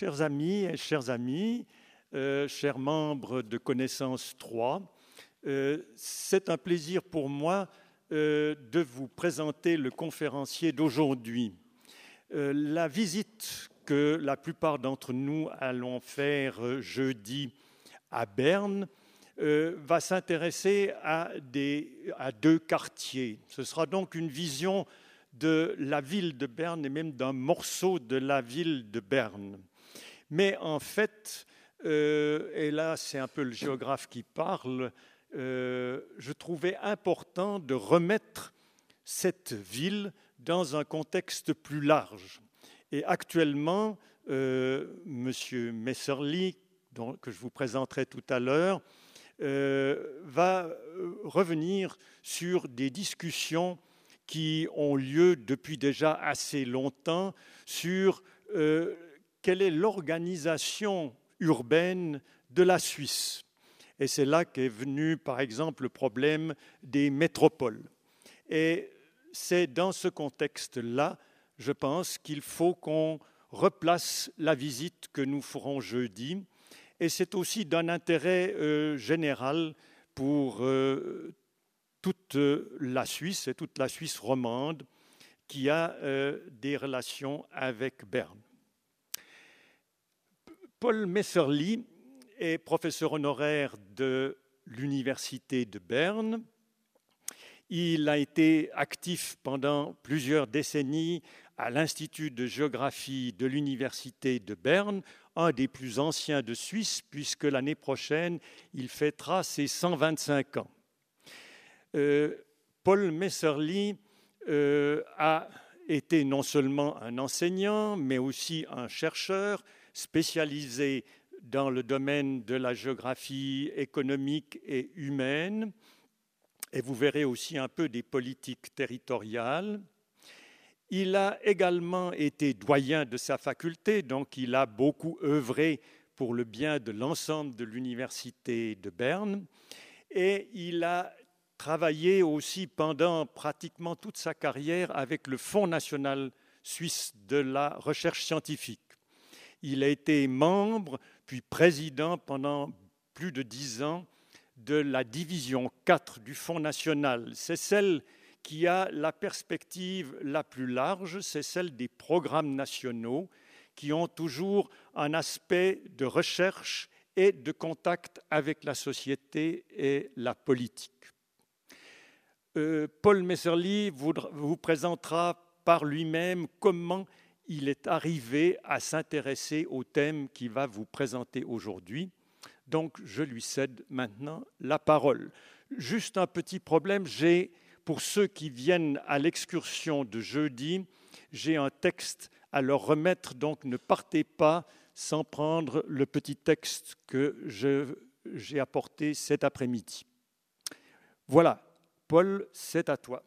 Chers amis et chers amis, euh, chers membres de Connaissance 3, euh, c'est un plaisir pour moi euh, de vous présenter le conférencier d'aujourd'hui. la visite que la plupart d'entre nous allons faire jeudi à Berne va s'intéresser à, à deux quartiers. Ce sera donc une vision de la ville de Berne et même d'un morceau de la ville de Berne. Mais en fait, euh, et là c'est un peu le géographe qui parle, euh, je trouvais important de remettre cette ville dans un contexte plus large. Et actuellement, euh, M. Messerly, que je vous présenterai tout à l'heure, va revenir sur des discussions qui ont lieu depuis déjà assez longtemps sur quelle est l'organisation urbaine de la Suisse. Et c'est là qu'est venu, par exemple, le problème des métropoles. Et c'est dans ce contexte-là, je pense, qu'il faut qu'on replace la visite que nous ferons jeudi. Et c'est aussi d'un intérêt euh, général pour euh, toute la Suisse et toute la Suisse romande qui a euh, des relations avec Berne. Paul Messerly est professeur honoraire de l'Université de Berne. Il a été actif pendant plusieurs décennies à l'Institut de géographie de l'Université de Berne, un des plus anciens de Suisse, puisque l'année prochaine, il fêtera ses 125 ans. Euh, Paul Messerly euh, a été non seulement un enseignant, mais aussi un chercheur, spécialisé dans le domaine de la géographie économique et humaine, et vous verrez aussi un peu des politiques territoriales. Il a également été doyen de sa faculté, donc il a beaucoup œuvré pour le bien de l'ensemble de l'université de Berne, et il a travaillé aussi pendant pratiquement toute sa carrière avec le Fonds national suisse de la recherche scientifique. Il a été membre, puis président pendant plus de dix ans de la division 4 du Fonds national. C'est celle qui a la perspective la plus large, c'est celle des programmes nationaux qui ont toujours un aspect de recherche et de contact avec la société et la politique. Euh, Paul Messerly vous présentera par lui-même comment il est arrivé à s'intéresser au thème qu'il va vous présenter aujourd'hui. Donc, je lui cède maintenant la parole. Juste un petit problème, j'ai, pour ceux qui viennent à l'excursion de jeudi, j'ai un texte à leur remettre, donc ne partez pas sans prendre le petit texte que j'ai apporté cet après-midi. Voilà, Paul, c'est à toi.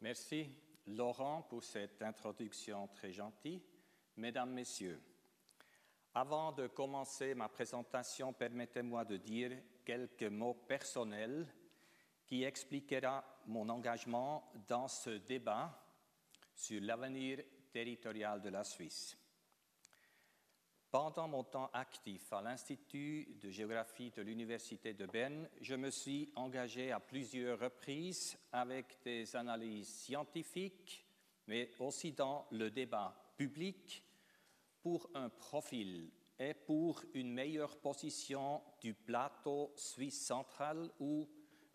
Merci Laurent pour cette introduction très gentille. Mesdames, Messieurs, avant de commencer ma présentation, permettez-moi de dire quelques mots personnels qui expliquera mon engagement dans ce débat sur l'avenir territorial de la Suisse. Pendant mon temps actif à l'Institut de géographie de l'Université de Berne, je me suis engagé à plusieurs reprises avec des analyses scientifiques, mais aussi dans le débat public pour un profil et pour une meilleure position du plateau suisse central ou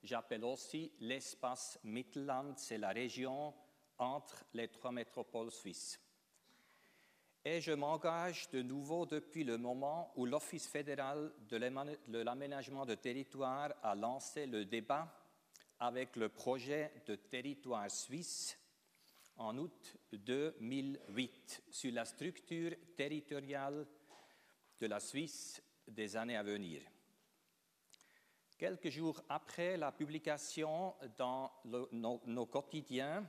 j'appelle aussi l'espace Mittelland, c'est la région entre les trois métropoles suisses. Et je m'engage de nouveau depuis le moment où l'Office fédéral de l'aménagement de territoire a lancé le débat avec le projet de territoire suisse en août 2008 sur la structure territoriale de la Suisse des années à venir. Quelques jours après la publication dans nos quotidiens,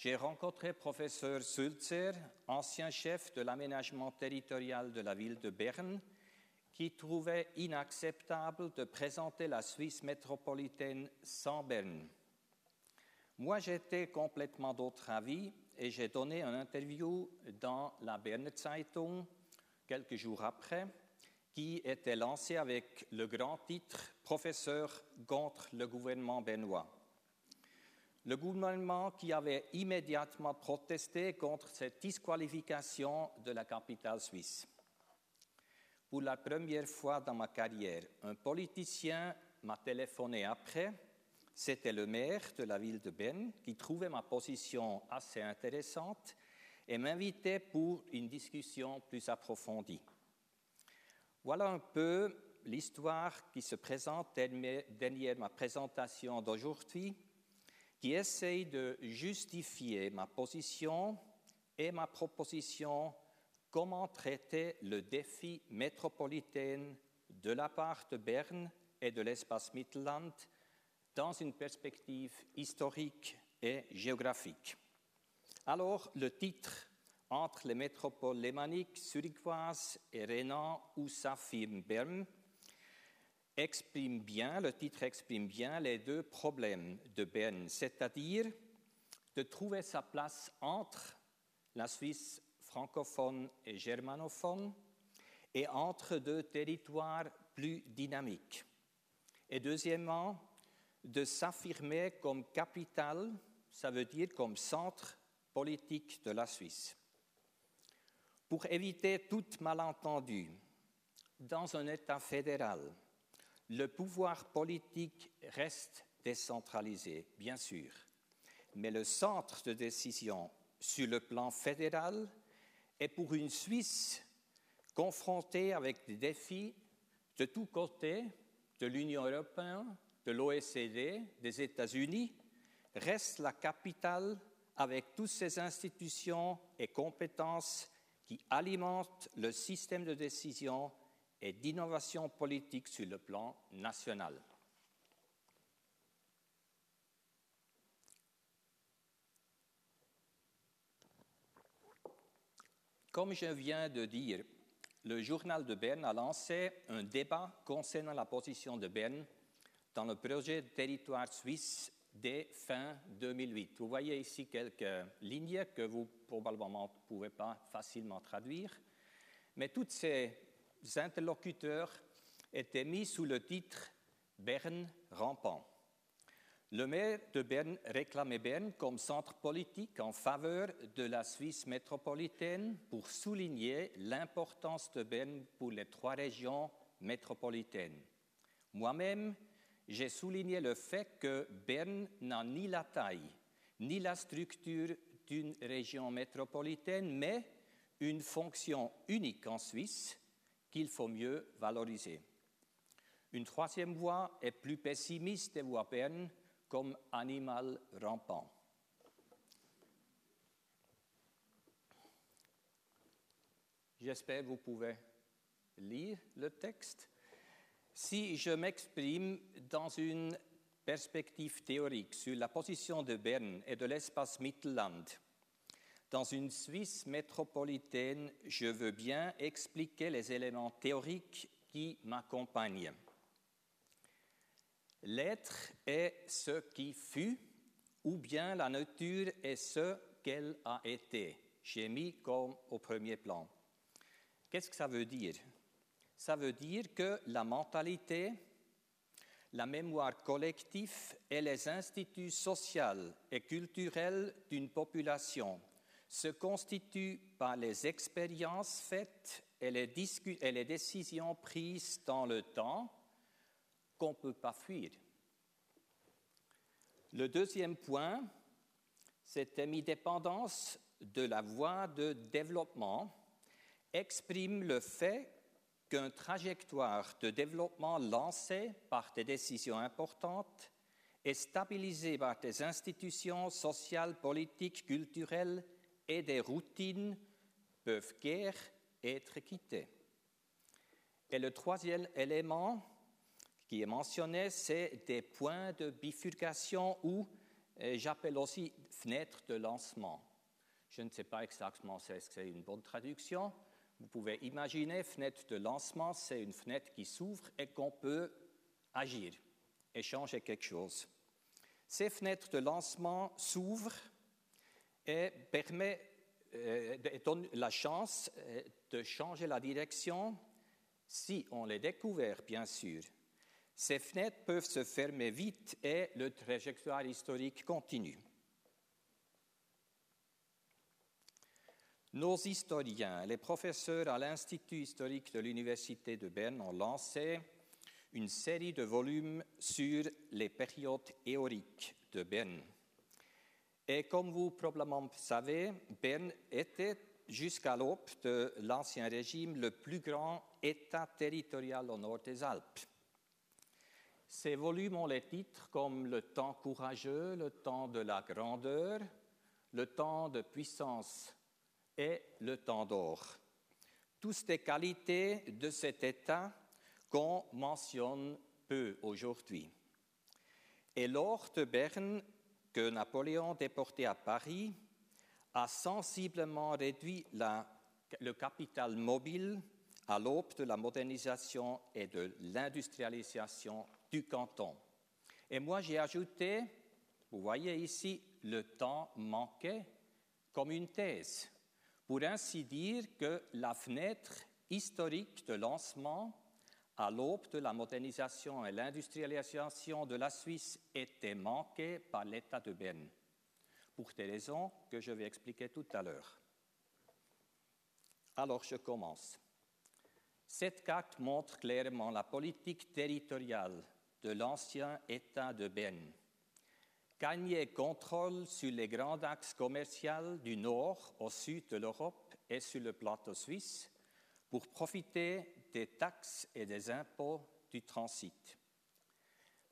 j'ai rencontré professeur Sulzer, ancien chef de l'aménagement territorial de la ville de Berne, qui trouvait inacceptable de présenter la Suisse métropolitaine sans Berne. Moi, j'étais complètement d'autre avis et j'ai donné une interview dans la Berner Zeitung quelques jours après, qui était lancée avec le grand titre Professeur contre le gouvernement bernois. Le gouvernement qui avait immédiatement protesté contre cette disqualification de la capitale suisse. Pour la première fois dans ma carrière, un politicien m'a téléphoné après. C'était le maire de la ville de Berne qui trouvait ma position assez intéressante et m'invitait pour une discussion plus approfondie. Voilà un peu l'histoire qui se présente derrière ma présentation d'aujourd'hui, qui essaye de justifier ma position et ma proposition comment traiter le défi métropolitain de la part de Berne et de l'espace Mittelland dans une perspective historique et géographique. Alors, le titre entre les métropoles lémaniques zurichoises et Renan ou Safim Berne exprime bien, le titre exprime bien les deux problèmes de Berne, c'est-à-dire de trouver sa place entre la Suisse francophone et germanophone et entre deux territoires plus dynamiques. Et deuxièmement, de s'affirmer comme capitale, ça veut dire comme centre politique de la Suisse. Pour éviter tout malentendu, dans un État fédéral, le pouvoir politique reste décentralisé, bien sûr, mais le centre de décision sur le plan fédéral et pour une Suisse confrontée avec des défis de tous côtés, de l'Union européenne, de l'OSCD, des États-Unis, reste la capitale avec toutes ses institutions et compétences qui alimentent le système de décision et d'innovation politique sur le plan national. Comme je viens de dire, le journal de Berne a lancé un débat concernant la position de Berne dans le projet de territoire suisse dès fin 2008. Vous voyez ici quelques lignes que vous probablement ne pouvez pas facilement traduire, mais tous ces interlocuteurs étaient mis sous le titre Berne rampant. Le maire de Berne réclamait Berne comme centre politique en faveur de la Suisse métropolitaine pour souligner l'importance de Berne pour les trois régions métropolitaines. Moi-même, j'ai souligné le fait que Berne n'a ni la taille ni la structure d'une région métropolitaine, mais une fonction unique en Suisse qu'il faut mieux valoriser. Une troisième voie est plus pessimiste et Berne comme animal rampant. J'espère que vous pouvez lire le texte. Si je m'exprime dans une perspective théorique sur la position de Berne et de l'espace Mittelland, dans une Suisse métropolitaine, je veux bien expliquer les éléments théoriques qui m'accompagnent. L'être est ce qui fut, ou bien la nature est ce qu'elle a été. J'ai mis comme au premier plan. Qu'est-ce que ça veut dire? Ça veut dire que la mentalité, la mémoire collective et les instituts sociaux et culturels d'une population se constituent par les expériences faites et les, décisions prises dans le temps qu'on ne peut pas fuir. Le deuxième point, cette émi-dépendance de la voie de développement exprime le fait qu'une trajectoire de développement lancée par des décisions importantes et stabilisée par des institutions sociales, politiques, culturelles et des routines peuvent guère être quittées. Et le troisième élément qui est mentionné, c'est des points de bifurcation ou euh, j'appelle aussi fenêtres de lancement. Je ne sais pas exactement si c'est une bonne traduction. Vous pouvez imaginer, fenêtre de lancement, c'est une fenêtre qui s'ouvre et qu'on peut agir et changer quelque chose. Ces fenêtres de lancement s'ouvrent et permettent euh, donne la chance euh, de changer la direction si on les découvert, bien sûr. Ces fenêtres peuvent se fermer vite et le trajectoire historique continue. Nos historiens, les professeurs à l'Institut historique de l'Université de Berne ont lancé une série de volumes sur les périodes théoriques de Berne. Et comme vous probablement savez, Berne était jusqu'à l'aube de l'Ancien Régime le plus grand État territorial au nord des Alpes. Ces volumes ont les titres comme le temps courageux, le temps de la grandeur, le temps de puissance et le temps d'or. Tous des qualités de cet État qu'on mentionne peu aujourd'hui. Et l'or de Berne que Napoléon, déporté à Paris, a sensiblement réduit le capital mobile à l'aube de la modernisation et de l'industrialisation du canton. Et moi, j'ai ajouté, vous voyez ici, le temps manqué comme une thèse, pour ainsi dire que la fenêtre historique de lancement à l'aube de la modernisation et l'industrialisation de la Suisse était manquée par l'État de Berne, pour des raisons que je vais expliquer tout à l'heure. Alors je commence. Cette carte montre clairement la politique territoriale de l'ancien État de Berne. Gagner contrôle sur les grands axes commerciaux du nord au sud de l'Europe et sur le plateau suisse pour profiter des taxes et des impôts du transit.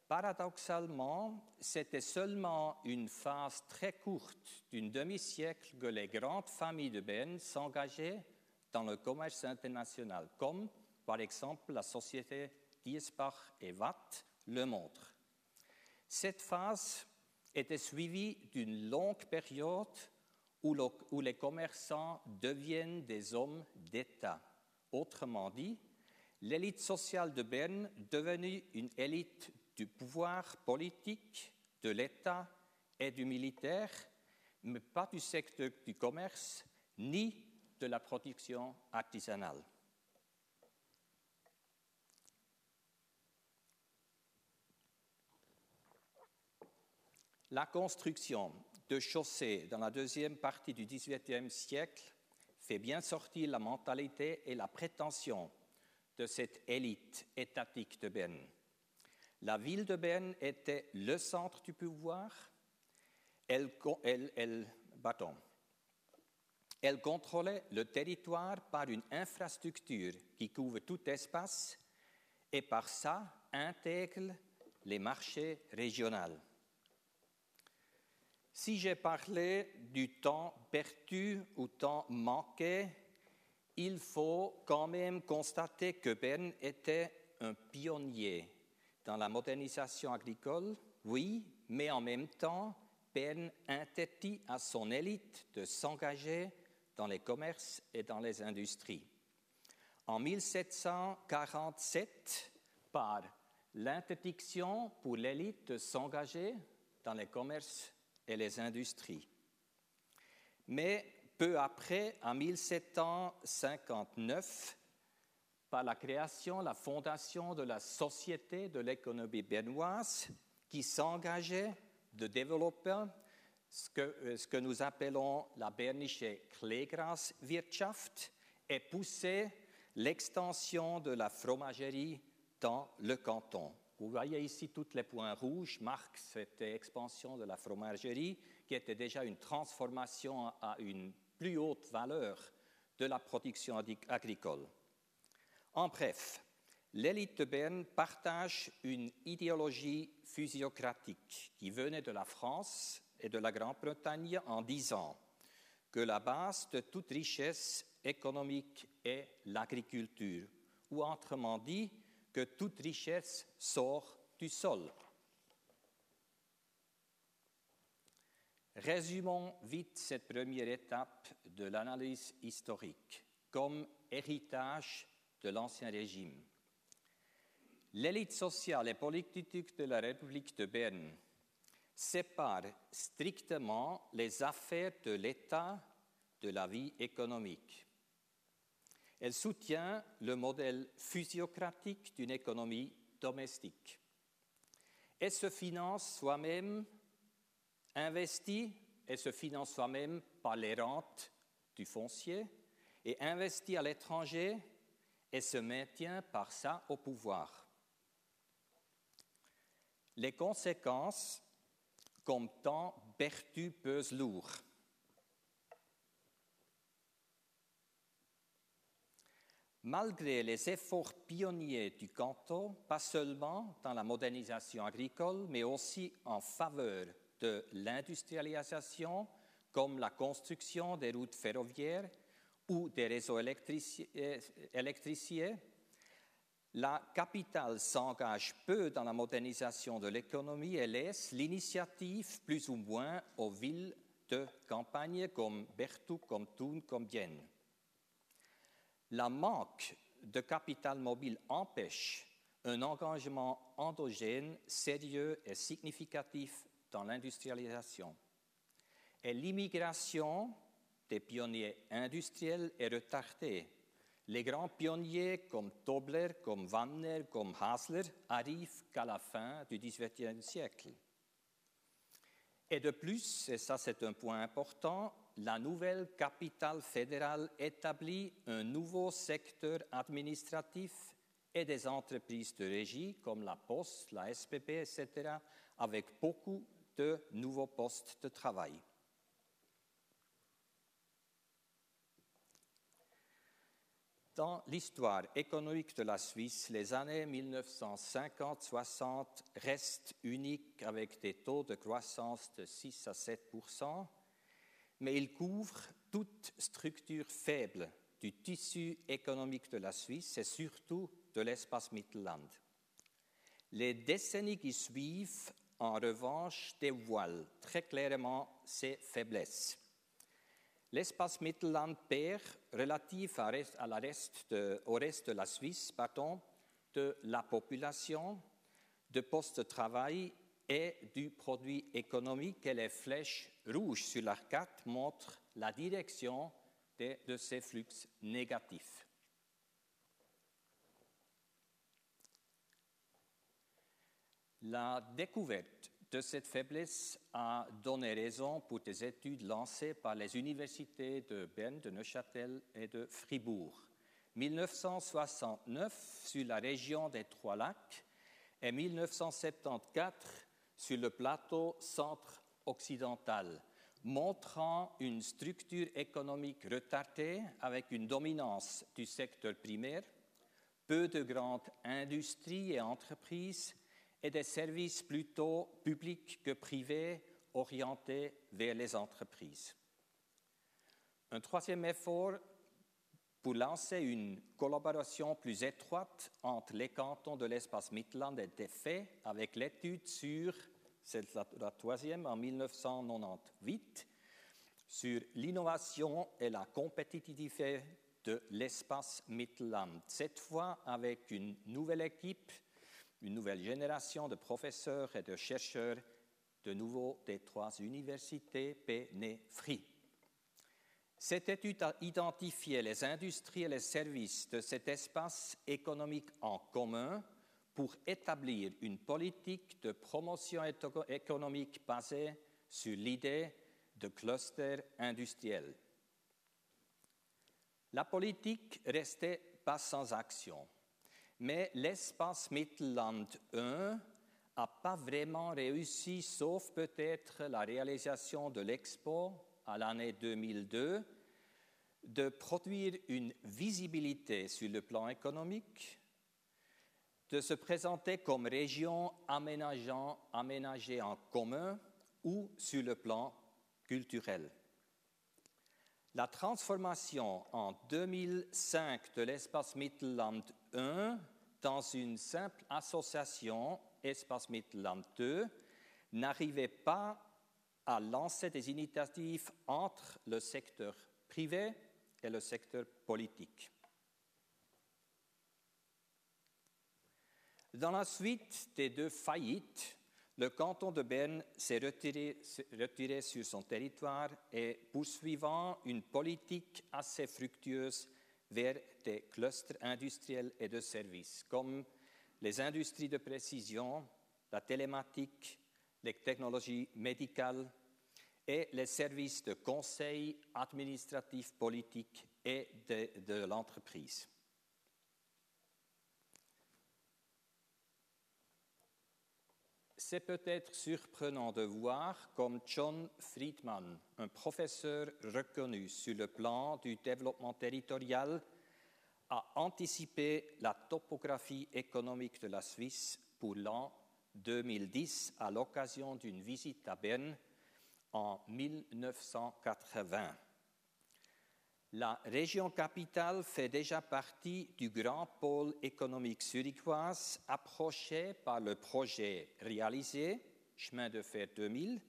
Paradoxalement, c'était seulement une phase très courte d'une demi-siècle que les grandes familles de Berne s'engageaient dans le commerce international, comme par exemple la société Diesbach et Watt le montrent. Cette phase était suivie d'une longue période où les commerçants deviennent des hommes d'État. Autrement dit, l'élite sociale de Berne devenue une élite du pouvoir politique, de l'État et du militaire, mais pas du secteur du commerce ni de la production artisanale. La construction de chaussées dans la deuxième partie du XVIIIe siècle fait bien sortir la mentalité et la prétention de cette élite étatique de Berne. La ville de Berne était le centre du pouvoir. Elle, elle, elle contrôlait le territoire par une infrastructure qui couvre tout espace et par ça intègre les marchés régionaux. Si j'ai parlé du temps perdu ou temps manqué, il faut quand même constater que Berne était un pionnier dans la modernisation agricole, oui, mais en même temps, Berne interdit à son élite de s'engager dans les commerces et dans les industries. En 1747, par l'interdiction pour l'élite de s'engager dans les commerces et les industries. Mais peu après, en 1759, par la création, la fondation de la Société de l'économie bernoise, qui s'engageait de développer ce que, euh, nous appelons la bernische Kleegraswirtschaft et pousser l'extension de la fromagerie dans le canton. Vous voyez ici tous les points rouges marquent cette expansion de la fromagerie qui était déjà une transformation à une plus haute valeur de la production agricole. En bref, l'élite de Berne partage une idéologie physiocratique qui venait de la France et de la Grande-Bretagne en disant que la base de toute richesse économique est l'agriculture, ou autrement dit, que toute richesse sort du sol. Résumons vite cette première étape de l'analyse historique comme héritage de l'Ancien Régime. L'élite sociale et politique de la République de Berne sépare strictement les affaires de l'État de la vie économique. Elle soutient le modèle physiocratique d'une économie domestique. Elle se finance soi-même, investit, elle se finance soi-même par les rentes du foncier et investit à l'étranger et se maintient par ça au pouvoir. Les conséquences, comme tant Berthu pesent lourd. Malgré les efforts pionniers du canton, pas seulement dans la modernisation agricole, mais aussi en faveur de l'industrialisation, comme la construction des routes ferroviaires ou des réseaux électriciens, la capitale s'engage peu dans la modernisation de l'économie et laisse l'initiative plus ou moins aux villes de campagne comme Berthoud, comme Thun, comme Bienne. La manque de capital mobile empêche un engagement endogène sérieux et significatif dans l'industrialisation. Et l'immigration des pionniers industriels est retardée. Les grands pionniers comme Tobler, comme Wanner, comme Hasler arrivent qu'à la fin du XVIIIe siècle. Et de plus, et ça c'est un point important, la nouvelle capitale fédérale établit un nouveau secteur administratif et des entreprises de régie comme la Poste, la SPP, etc., avec beaucoup de nouveaux postes de travail. Dans l'histoire économique de la Suisse, les années 1950-60 restent uniques avec des taux de croissance de 6 à 7% mais ils couvrent toute structure faible du tissu économique de la Suisse et surtout de l'espace Mittelland. Les décennies qui suivent, en revanche, dévoilent très clairement ces faiblesses. L'espace Mittelland perd relatif au reste de la Suisse de la population, de postes de travail et du produit économique et les flèches rouges sur la carte montrent la direction de ces flux négatifs. La découverte de cette faiblesse a donné raison pour des études lancées par les universités de Berne, de Neuchâtel et de Fribourg. 1969 sur la région des Trois Lacs et 1974 sur le plateau centre-occidental, montrant une structure économique retardée avec une dominance du secteur primaire, peu de grandes industries et entreprises et des services plutôt publics que privés orientés vers les entreprises. Un troisième effort pour lancer une collaboration plus étroite entre les cantons de l'espace Midland été fait avec l'étude sur, c'est la, troisième en 1998, sur l'innovation et la compétitivité de l'espace Midland. Cette fois avec une nouvelle équipe une nouvelle génération de professeurs et de chercheurs de nouveau des trois universités Pénéfri. Cette étude a identifié les industries et les services de cet espace économique en commun pour établir une politique de promotion économique basée sur l'idée de cluster industriel. La politique restait pas sans action. Mais l'espace Mittelland 1 n'a pas vraiment réussi, sauf peut-être la réalisation de l'expo à l'année 2002, de produire une visibilité sur le plan économique, de se présenter comme région aménagée en commun ou sur le plan culturel. La transformation en 2005 de l'espace Mittelland 1 dans une simple association Espace Mittelland 2 n'arrivait pas à lancer des initiatives entre le secteur privé et le secteur politique. Dans la suite des deux faillites, le canton de Berne s'est retiré, retiré, sur son territoire et poursuivant une politique assez fructueuse vers des clusters industriels et de services, comme les industries de précision, la télématique, les technologies médicales et les services de conseil administratif, politique et de, de l'entreprise. C'est peut-être surprenant de voir comme John Friedman, un professeur reconnu sur le plan du développement territorial, a anticipé la topographie économique de la Suisse pour l'an 2010 à l'occasion d'une visite à Berne en 1980. La région capitale fait déjà partie du grand pôle économique zurichoise approché par le projet réalisé, chemin de fer 2000,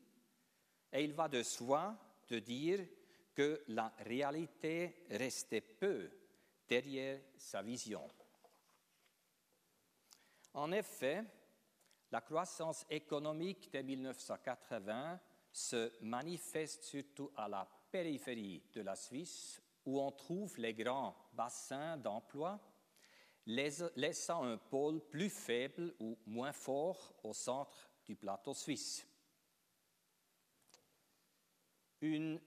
et il va de soi de dire que la réalité restait peu derrière sa vision. En effet, la croissance économique de 1980 se manifeste surtout à la périphérie de la Suisse, où on trouve les grands bassins d'emploi, laissant un pôle plus faible ou moins fort au centre du plateau suisse. Une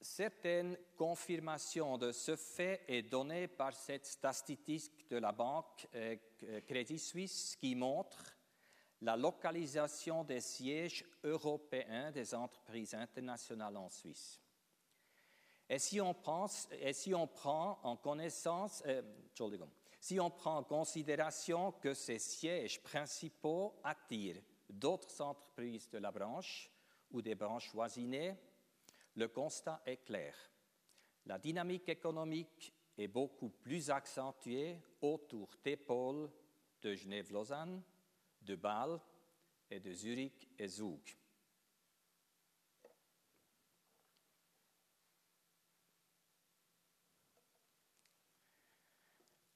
certaine confirmation de ce fait est donnée par cette statistique de la banque euh, Crédit Suisse qui montre la localisation des sièges européens des entreprises internationales en Suisse. Et si on, pense, et si on prend en connaissance, euh, si on prend en considération que ces sièges principaux attirent d'autres entreprises de la branche ou des branches voisinées, le constat est clair. La dynamique économique est beaucoup plus accentuée autour des pôles de Genève-Lausanne, de Bâle et de Zurich et Zug.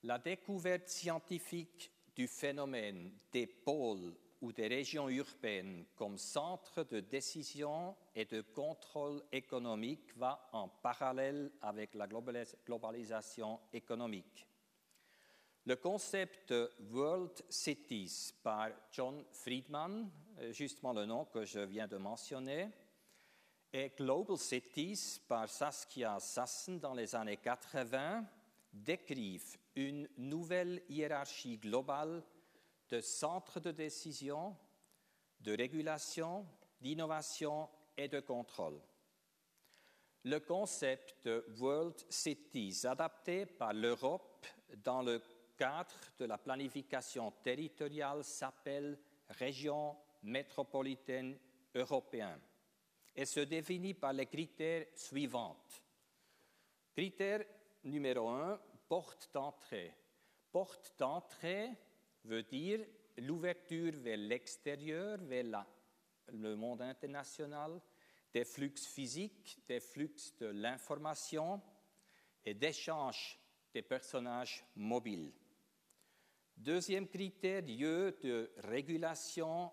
La découverte scientifique du phénomène des pôles ou des régions urbaines comme centre de décision et de contrôle économique va en parallèle avec la globalisation économique. Le concept World Cities par John Friedman, euh, justement le nom que je viens de mentionner, et Global Cities par Saskia Sassen dans les années 80 décrivent une nouvelle hiérarchie globale de centres de décision, de régulation, d'innovation et de contrôle. Le concept de World Cities adapté par l'Europe dans le cadre de la planification territoriale s'appelle Région métropolitaine européenne et se définit par les critères suivants. Critère numéro un, porte d'entrée. Porte d'entrée veut dire l'ouverture vers l'extérieur, vers le monde international, des flux physiques, des flux de l'information et d'échange des personnages mobiles? Deuxième critère, lieu de régulation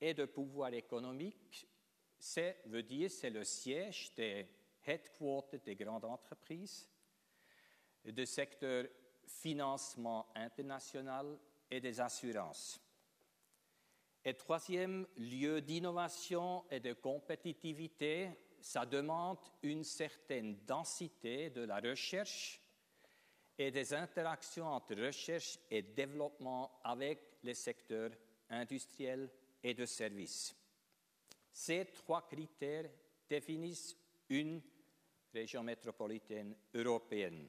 et de pouvoir économique, c'est veut dire c'est le siège des headquarters des grandes entreprises, du secteur financement international et des assurances. Et troisième lieu d'innovation et de compétitivité, ça demande une certaine densité de la recherche et des interactions entre recherche et développement avec les secteurs industriels et de services. Ces trois critères définissent une région métropolitaine européenne.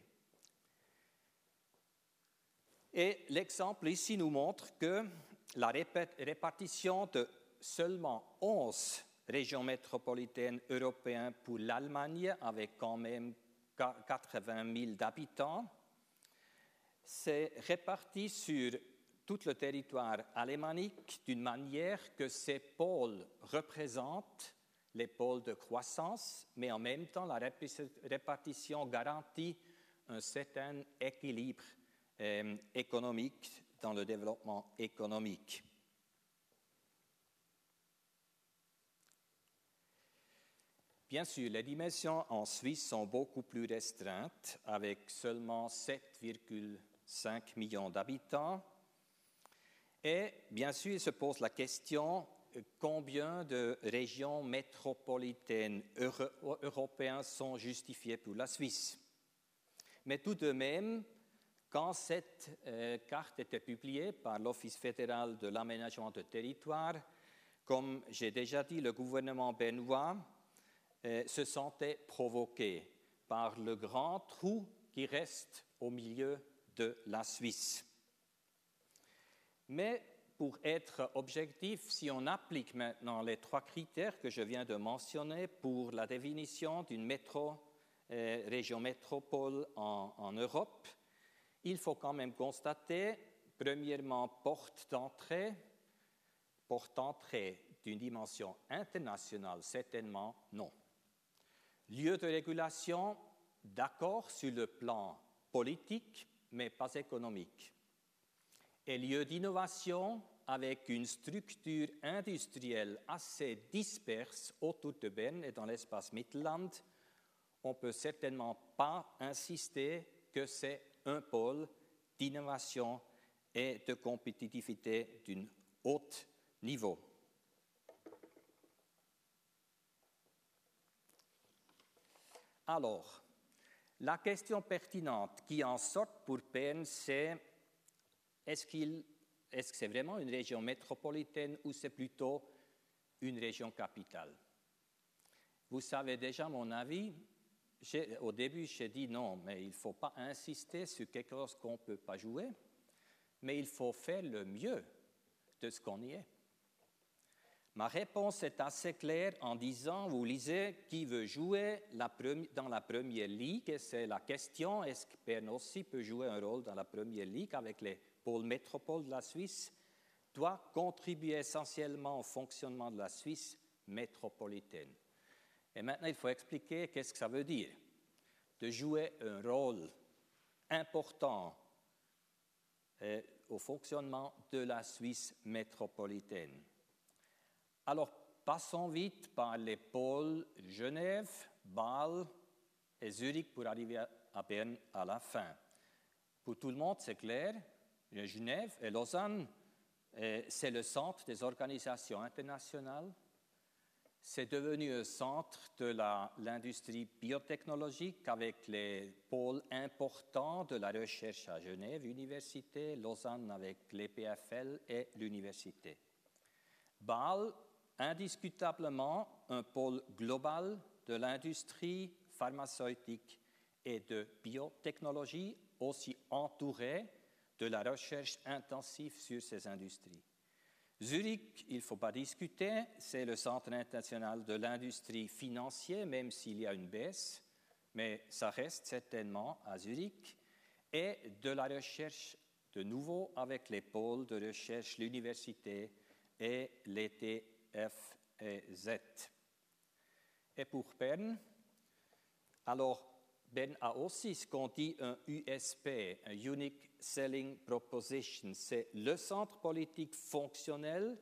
Et l'exemple ici nous montre que la répartition de seulement 11 régions métropolitaines européennes pour l'Allemagne, avec quand même 80 000 habitants, s'est répartie sur tout le territoire alémanique d'une manière que ces pôles représentent les pôles de croissance, mais en même temps la répartition garantit un certain équilibre euh, économique dans le développement économique. Bien sûr, les dimensions en Suisse sont beaucoup plus restreintes, avec seulement 7,5 millions d'habitants. Et bien sûr, il se pose la question combien de régions métropolitaines européennes sont justifiées pour la Suisse? Mais tout de même, quand cette euh, carte était publiée par l'Office fédéral de l'aménagement de territoire, comme j'ai déjà dit, le gouvernement benoît euh, se sentait provoqué par le grand trou qui reste au milieu de la Suisse. Mais pour être objectif, si on applique maintenant les trois critères que je viens de mentionner pour la définition d'une métro, euh, région métropole en, Europe, il faut quand même constater, premièrement, porte d'entrée, porte d'entrée d'une dimension internationale, certainement non. Lieu de régulation, d'accord sur le plan politique, mais pas économique. Et lieu d'innovation avec une structure industrielle assez disperse autour de Berne et dans l'espace Mittelland, on ne peut certainement pas insister que c'est un pôle d'innovation et de compétitivité d'un haut niveau. Alors, la question pertinente qui en sort pour Berne, c'est est-ce est que c'est vraiment une région métropolitaine ou c'est plutôt une région capitale? Vous savez déjà mon avis. Au début, j'ai dit non, mais il ne faut pas insister sur quelque chose qu'on ne peut pas jouer, mais il faut faire le mieux de ce qu'on y est. Ma réponse est assez claire en disant, vous lisez, qui veut jouer dans la première ligue C'est la question, est-ce que Berne aussi peut jouer un rôle dans la première ligue avec les pôles métropoles de la Suisse? Doit contribuer essentiellement au fonctionnement de la Suisse métropolitaine. Et maintenant, il faut expliquer qu'est-ce que ça veut dire de jouer un rôle important euh, au fonctionnement de la Suisse métropolitaine. Alors, passons vite par les pôles Genève, Bâle et Zurich pour arriver à Berne à la fin. Pour tout le monde, c'est clair, Genève et Lausanne, c'est le centre des organisations internationales. C'est devenu un centre de l'industrie biotechnologique avec les pôles importants de la recherche à Genève, université, Lausanne avec l'EPFL et l'université. Bâle indiscutablement un pôle global de l'industrie pharmaceutique et de biotechnologie, aussi entouré de la recherche intensive sur ces industries. Zurich, il ne faut pas discuter, c'est le centre international de l'industrie financière, même s'il y a une baisse, mais ça reste certainement à Zurich, et de la recherche de nouveau avec les pôles de recherche, l'université et l'été F et pour Bern, alors Bern a aussi ce qu'on dit un USP, un Unique Selling Proposition. C'est le centre politique fonctionnel,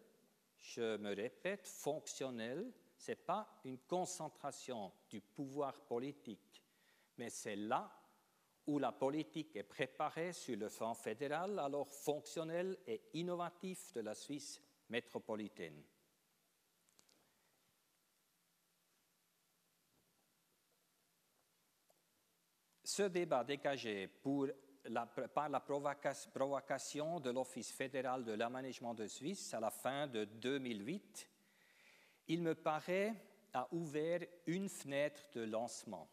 je me répète, fonctionnel. Ce n'est pas une concentration du pouvoir politique, mais c'est là où la politique est préparée sur le front fédéral, alors fonctionnel et innovatif de la Suisse métropolitaine. Ce débat dégagé par la provocation de l'Office fédéral de l'aménagement de Suisse à la fin de 2008, il me paraît a ouvert une fenêtre de lancement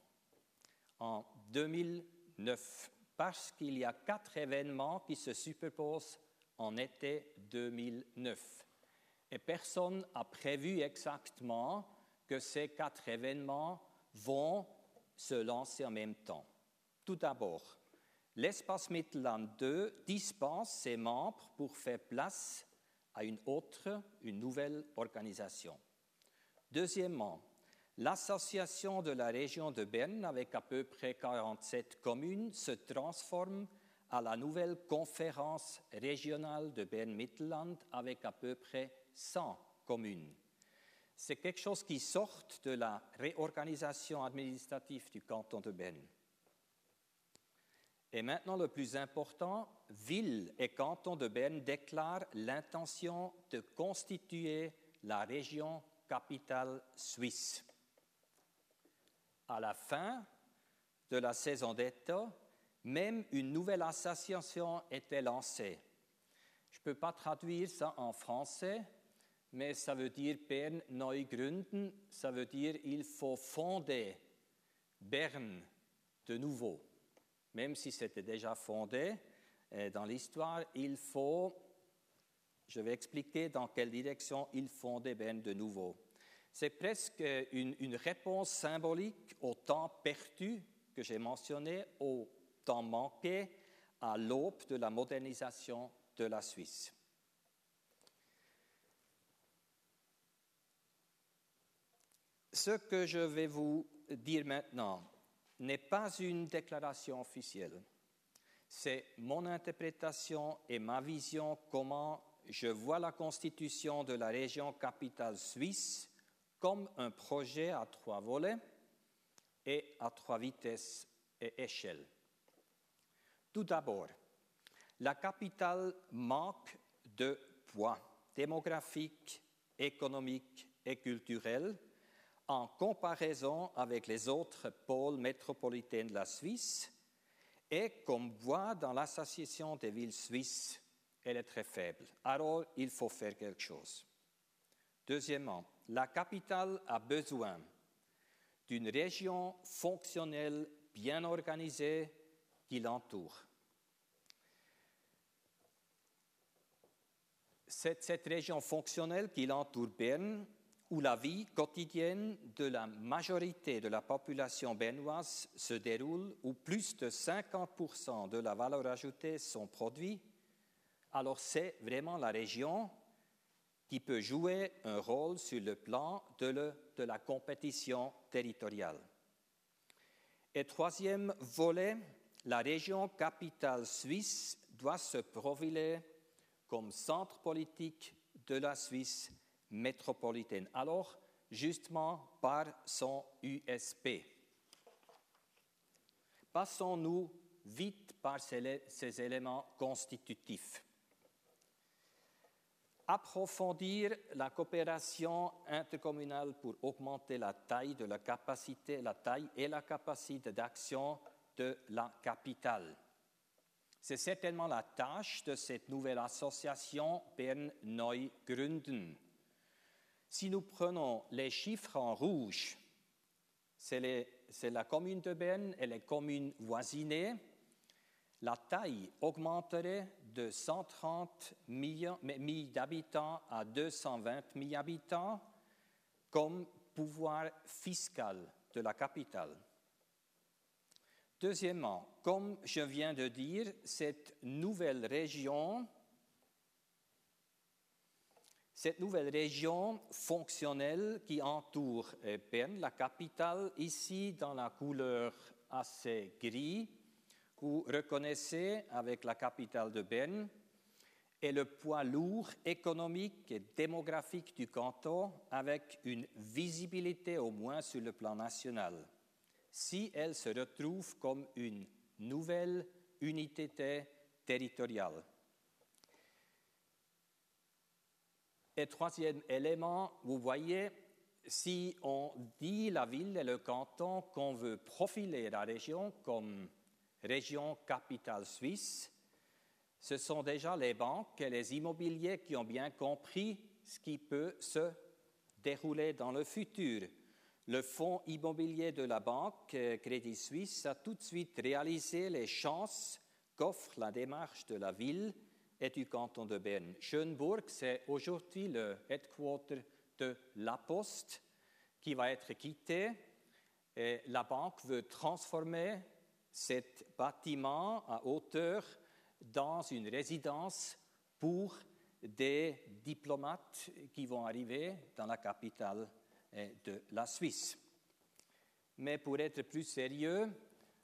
en 2009 parce qu'il y a quatre événements qui se superposent en été 2009. Et personne n'a prévu exactement que ces quatre événements vont se lancer en même temps. Tout d'abord, l'espace Mittelland 2 dispense ses membres pour faire place à une autre, une nouvelle organisation. Deuxièmement, l'association de la région de Berne, avec à peu près 47 communes, se transforme à la nouvelle conférence régionale de Berne-Mittelland, avec à peu près 100 communes. c'est quelque chose qui sort de la réorganisation administrative du canton de Berne. Et maintenant, le plus important, ville et canton de Berne déclarent l'intention de constituer la région capitale suisse. À la fin de la saison d'État, même une nouvelle association était lancée. Je ne peux pas traduire ça en français, mais ça veut dire Bern neu gründen, ça veut dire il faut fonder Berne de nouveau. Même si c'était déjà fondé euh, dans l'histoire, il faut, je vais expliquer dans quelle direction il fondait Berne de nouveau. C'est presque une, une réponse symbolique au temps perdu que j'ai mentionné, au temps manqué à l'aube de la modernisation de la Suisse. Ce que je vais vous dire maintenant n'est pas une déclaration officielle. C'est mon interprétation et ma vision comment je vois la constitution de la région capitale suisse comme un projet à trois volets et à trois vitesses et échelles. Tout d'abord, la capitale manque de poids démographique, économique et culturel en comparaison avec les autres pôles métropolitains de la Suisse et comme voit dans l'association des villes suisses, elle est très faible. Alors, il faut faire quelque chose. Deuxièmement, la capitale a besoin d'une région fonctionnelle bien organisée qui l'entoure. Cette, cette, région fonctionnelle qui l'entoure Berne où la vie quotidienne de la majorité de la population bernoise se déroule, où plus de 50% de la valeur ajoutée sont produits, alors c'est vraiment la région qui peut jouer un rôle sur le plan de, de la compétition territoriale. Et troisième volet, la région capitale suisse doit se profiler comme centre politique de la Suisse métropolitaine. Alors, justement par son USP. Passons-nous vite par ces éléments constitutifs. Approfondir la coopération intercommunale pour augmenter la taille de la capacité, la taille et la capacité d'action de la capitale. C'est certainement la tâche de cette nouvelle association Bern Neu Gründen si nous prenons les chiffres en rouge, c'est la commune de Berne et les communes voisinées, la taille augmenterait de 130 000 d'habitants à 220 000 habitants comme pouvoir fiscal de la capitale. Deuxièmement, comme je viens de dire, cette nouvelle région cette nouvelle région fonctionnelle qui entoure euh, Berne, la capitale, ici dans la couleur assez gris, vous reconnaissez avec la capitale de Berne, est le poids lourd économique et démographique du canton avec une visibilité au moins sur le plan national. Si elle se retrouve comme une nouvelle unité territoriale. Et troisième élément, vous voyez, si on dit la ville et le canton qu'on veut profiler la région comme région capitale suisse, ce sont déjà les banques et les immobiliers qui ont bien compris ce qui peut se dérouler dans le futur. Le fonds immobilier de la banque Crédit Suisse a tout de suite réalisé les chances qu'offre la démarche de la ville et du canton de Berne. Schönburg, c'est aujourd'hui le headquarter de La Poste qui va être quitté. La banque veut transformer cet bâtiment à hauteur dans une résidence pour des diplomates qui vont arriver dans la capitale eh, de la Suisse. Mais pour être plus sérieux,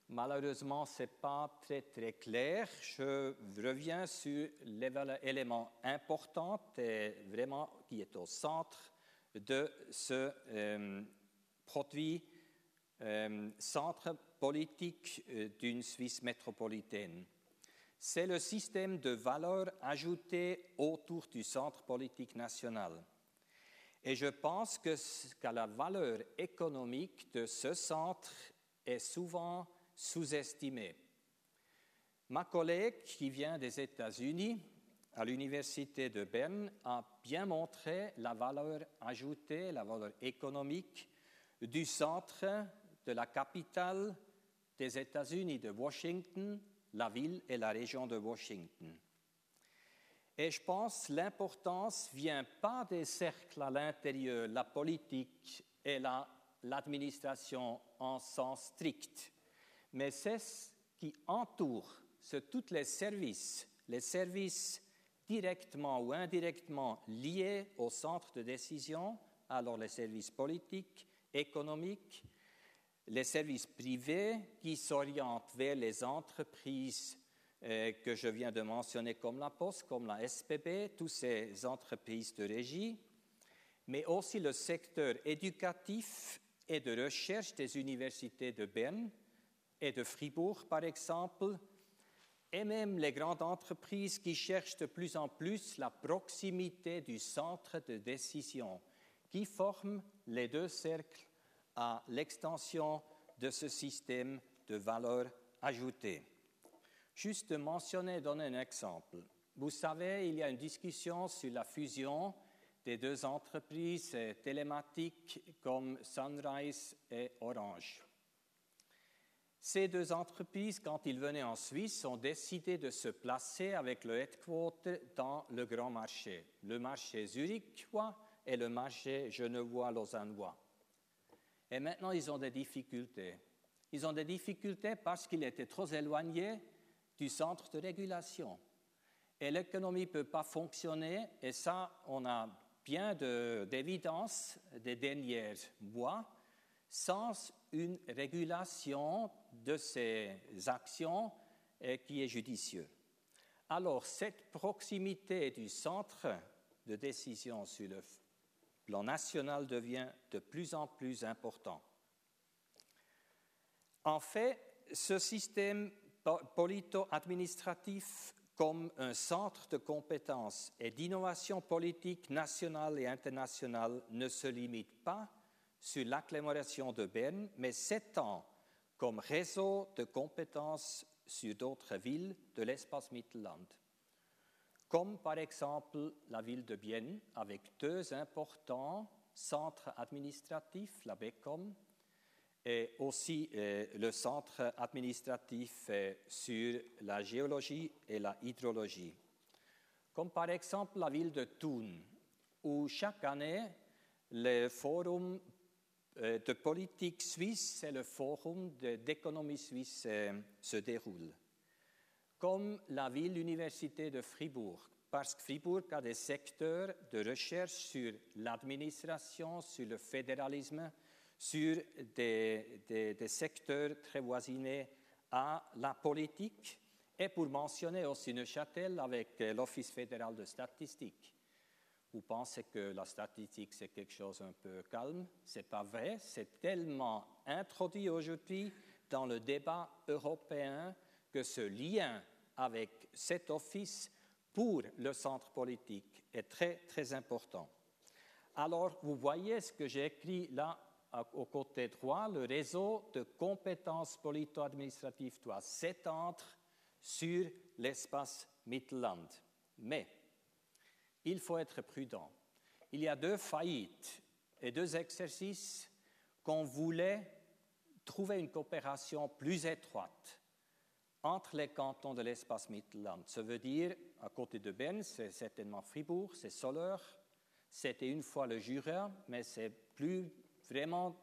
Malheureusement, ce n'est pas très, très clair. Je reviens sur l'élément important et vraiment qui est au centre de ce euh, produit euh, centre politique euh, d'une Suisse métropolitaine. C'est le système de valeurs ajoutées autour du centre politique national. Et je pense que, que la valeur économique de ce centre est souvent sous-estimée. Ma collègue qui vient des États-Unis à l'Université de Berne a bien montré la valeur ajoutée, la valeur économique du centre de la capitale des États-Unis, de Washington, la ville et la région de Washington. Et je pense l'importance vient pas des cercles à l'intérieur, la politique et l'administration en sens strict, mais c'est ce qui entoure, c'est tous les services, les services directement ou indirectement liés au centre de décision, alors les services politiques, économiques, les services privés qui s'orientent vers les entreprises euh, que je viens de mentionner comme la Poste, comme la SPB, toutes ces entreprises de régie, mais aussi le secteur éducatif et de recherche des universités de Berne et de Fribourg, par exemple, et même les grandes entreprises qui cherchent de plus en plus la proximité du centre de décision, qui forment les deux cercles à l'extension de ce système de valeur ajoutée. Juste mentionner, donner un exemple. Vous savez, il y a une discussion sur la fusion des deux entreprises télématiques comme Sunrise et Orange. Ces deux entreprises, quand ils venaient en Suisse, ont décidé de se placer avec le headquarter dans le grand marché, le marché zurichois et le marché genevois-lausannois. Et maintenant, ils ont des difficultés. Ils ont des difficultés parce qu'ils étaient trop éloignés du centre de régulation. Et l'économie ne peut pas fonctionner, et ça, on a bien d'évidence des derniers mois, sans une régulation de ces actions qui est judicieuse. Alors, cette proximité du centre de décision sur le plan national devient de plus en plus important. En fait, ce système polito-administratif comme un centre de compétences et d'innovation politique nationale et internationale ne se limite pas sur l'agglomération de Berne, mais s'étend comme réseau de compétences sur d'autres villes de l'espace Mittelland comme par exemple la ville de Bienne, avec deux importants centres administratifs, la BECOM, et aussi euh, le centre administratif euh, sur la géologie et la hydrologie. Comme par exemple la ville de Thun, où chaque année, le forum de politique suisse et le forum d'économie suisse se déroule comme la ville-université de Fribourg, parce que Fribourg a des secteurs de recherche sur l'administration, sur le fédéralisme, sur des, secteurs très voisinés à la politique, et pour mentionner aussi Neuchâtel avec l'Office fédéral de statistique. Vous pensez que la statistique, c'est quelque chose un peu calme? Ce n'est pas vrai. C'est tellement introduit aujourd'hui dans le débat européen que ce lien avec cet office pour le centre politique est très, très important. Alors, vous voyez ce que j'ai écrit là au côté droit, le réseau de compétences polito-administratives doit s'étendre sur l'espace Mittelland. Mais il faut être prudent. Il y a deux faillites et deux exercices qu'on voulait trouver une coopération plus étroite entre les cantons de l'espace Mittelland. Ça veut dire, à côté de Berne, c'est certainement Fribourg, c'est Soleure, c'était une fois le Jura, mais c'est plus vraiment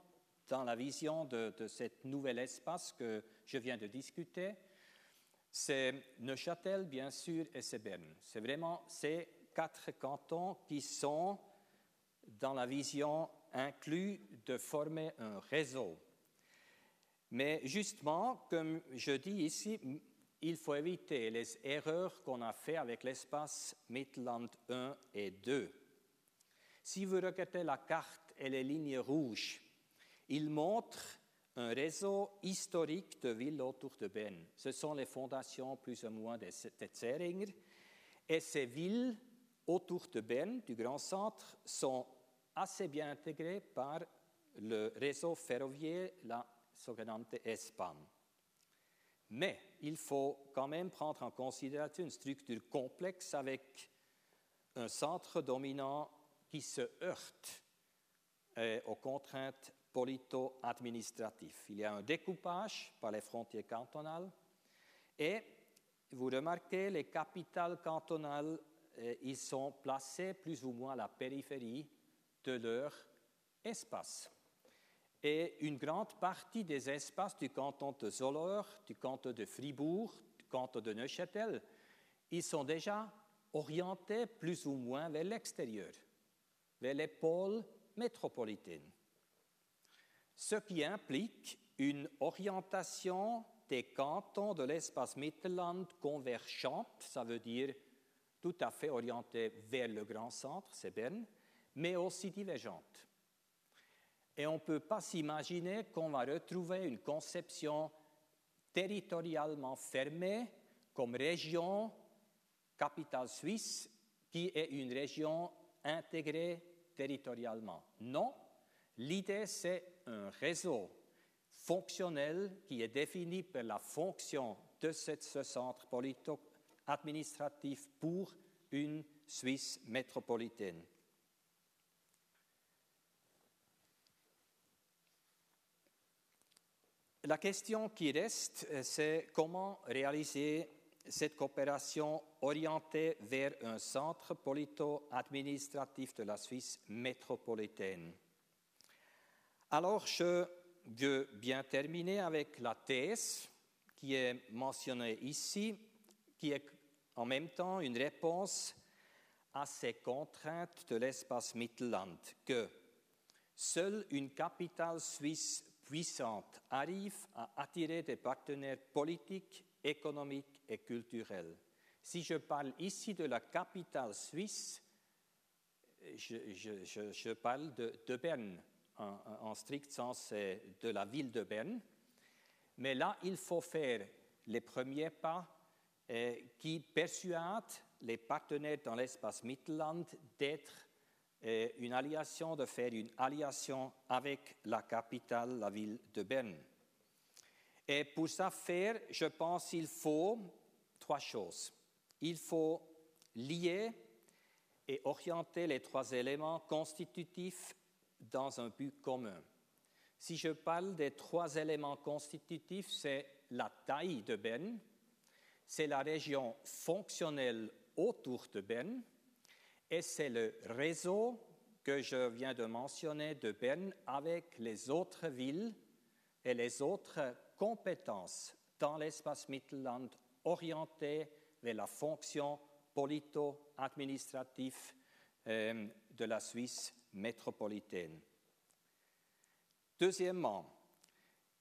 dans la vision de, de cet nouvel espace que je viens de discuter. C'est Neuchâtel, bien sûr, et c'est Berne. C'est vraiment ces quatre cantons qui sont dans la vision inclus de former un réseau mais justement, comme je dis ici, il faut éviter les erreurs qu'on a faites avec l'espace Midland 1 et 2. Si vous regardez la carte et les lignes rouges, il montre un réseau historique de villes autour de Berne. Ce sont les fondations plus ou moins des, des Et ces villes autour de Berne, du grand centre, sont assez bien intégrées par le réseau ferroviaire, la sogenannte S-Bahn. Mais il faut quand même prendre en considération une structure complexe avec un centre dominant qui se heurte euh, aux contraintes polito-administratives. Il y a un découpage par les frontières cantonales et vous remarquez, les capitales cantonales, ils sont placées plus ou moins à la périphérie de leur espace. Et une grande partie des espaces du canton de Zolleur, du canton de Fribourg, du canton de Neuchâtel, ils sont déjà orientés plus ou moins vers l'extérieur, vers les pôles métropolitains. Ce qui implique une orientation des cantons de l'espace Mittelland convergente, ça veut dire tout à fait orientée vers le grand centre, c'est Berne, mais aussi divergente. Et on ne peut pas s'imaginer qu'on va retrouver une conception territorialement fermée comme région capitale suisse qui est une région intégrée territorialement. Non, l'idée c'est un réseau fonctionnel qui est défini par la fonction de ce centre politico-administratif pour une Suisse métropolitaine. La question qui reste, euh, c'est comment réaliser cette coopération orientée vers un centre polito-administratif de la Suisse métropolitaine. Alors, je veux bien terminer avec la thèse qui est mentionnée ici, qui est en même temps une réponse à ces contraintes de l'espace Mittelland, que seule une capitale suisse puissante arrive à attirer des partenaires politiques, économiques et culturels. Si je parle ici de la capitale suisse, je, parle de, Berne, en, strict sens de la ville de Berne. Mais là, il faut faire les premiers pas qui persuadent les partenaires dans l'espace Mittelland d'être une alliation, de faire une alliation avec la capitale, la ville de Berne. Et pour ça faire, je pense qu'il faut trois choses. Il faut lier et orienter les trois éléments constitutifs dans un but commun. Si je parle des trois éléments constitutifs, c'est la taille de Berne, c'est la région fonctionnelle autour de Berne, et c'est le réseau que je viens de mentionner de Berne avec les autres villes et les autres compétences dans l'espace Mittelland orientées vers la fonction polito-administrative euh, de la Suisse métropolitaine. Deuxièmement,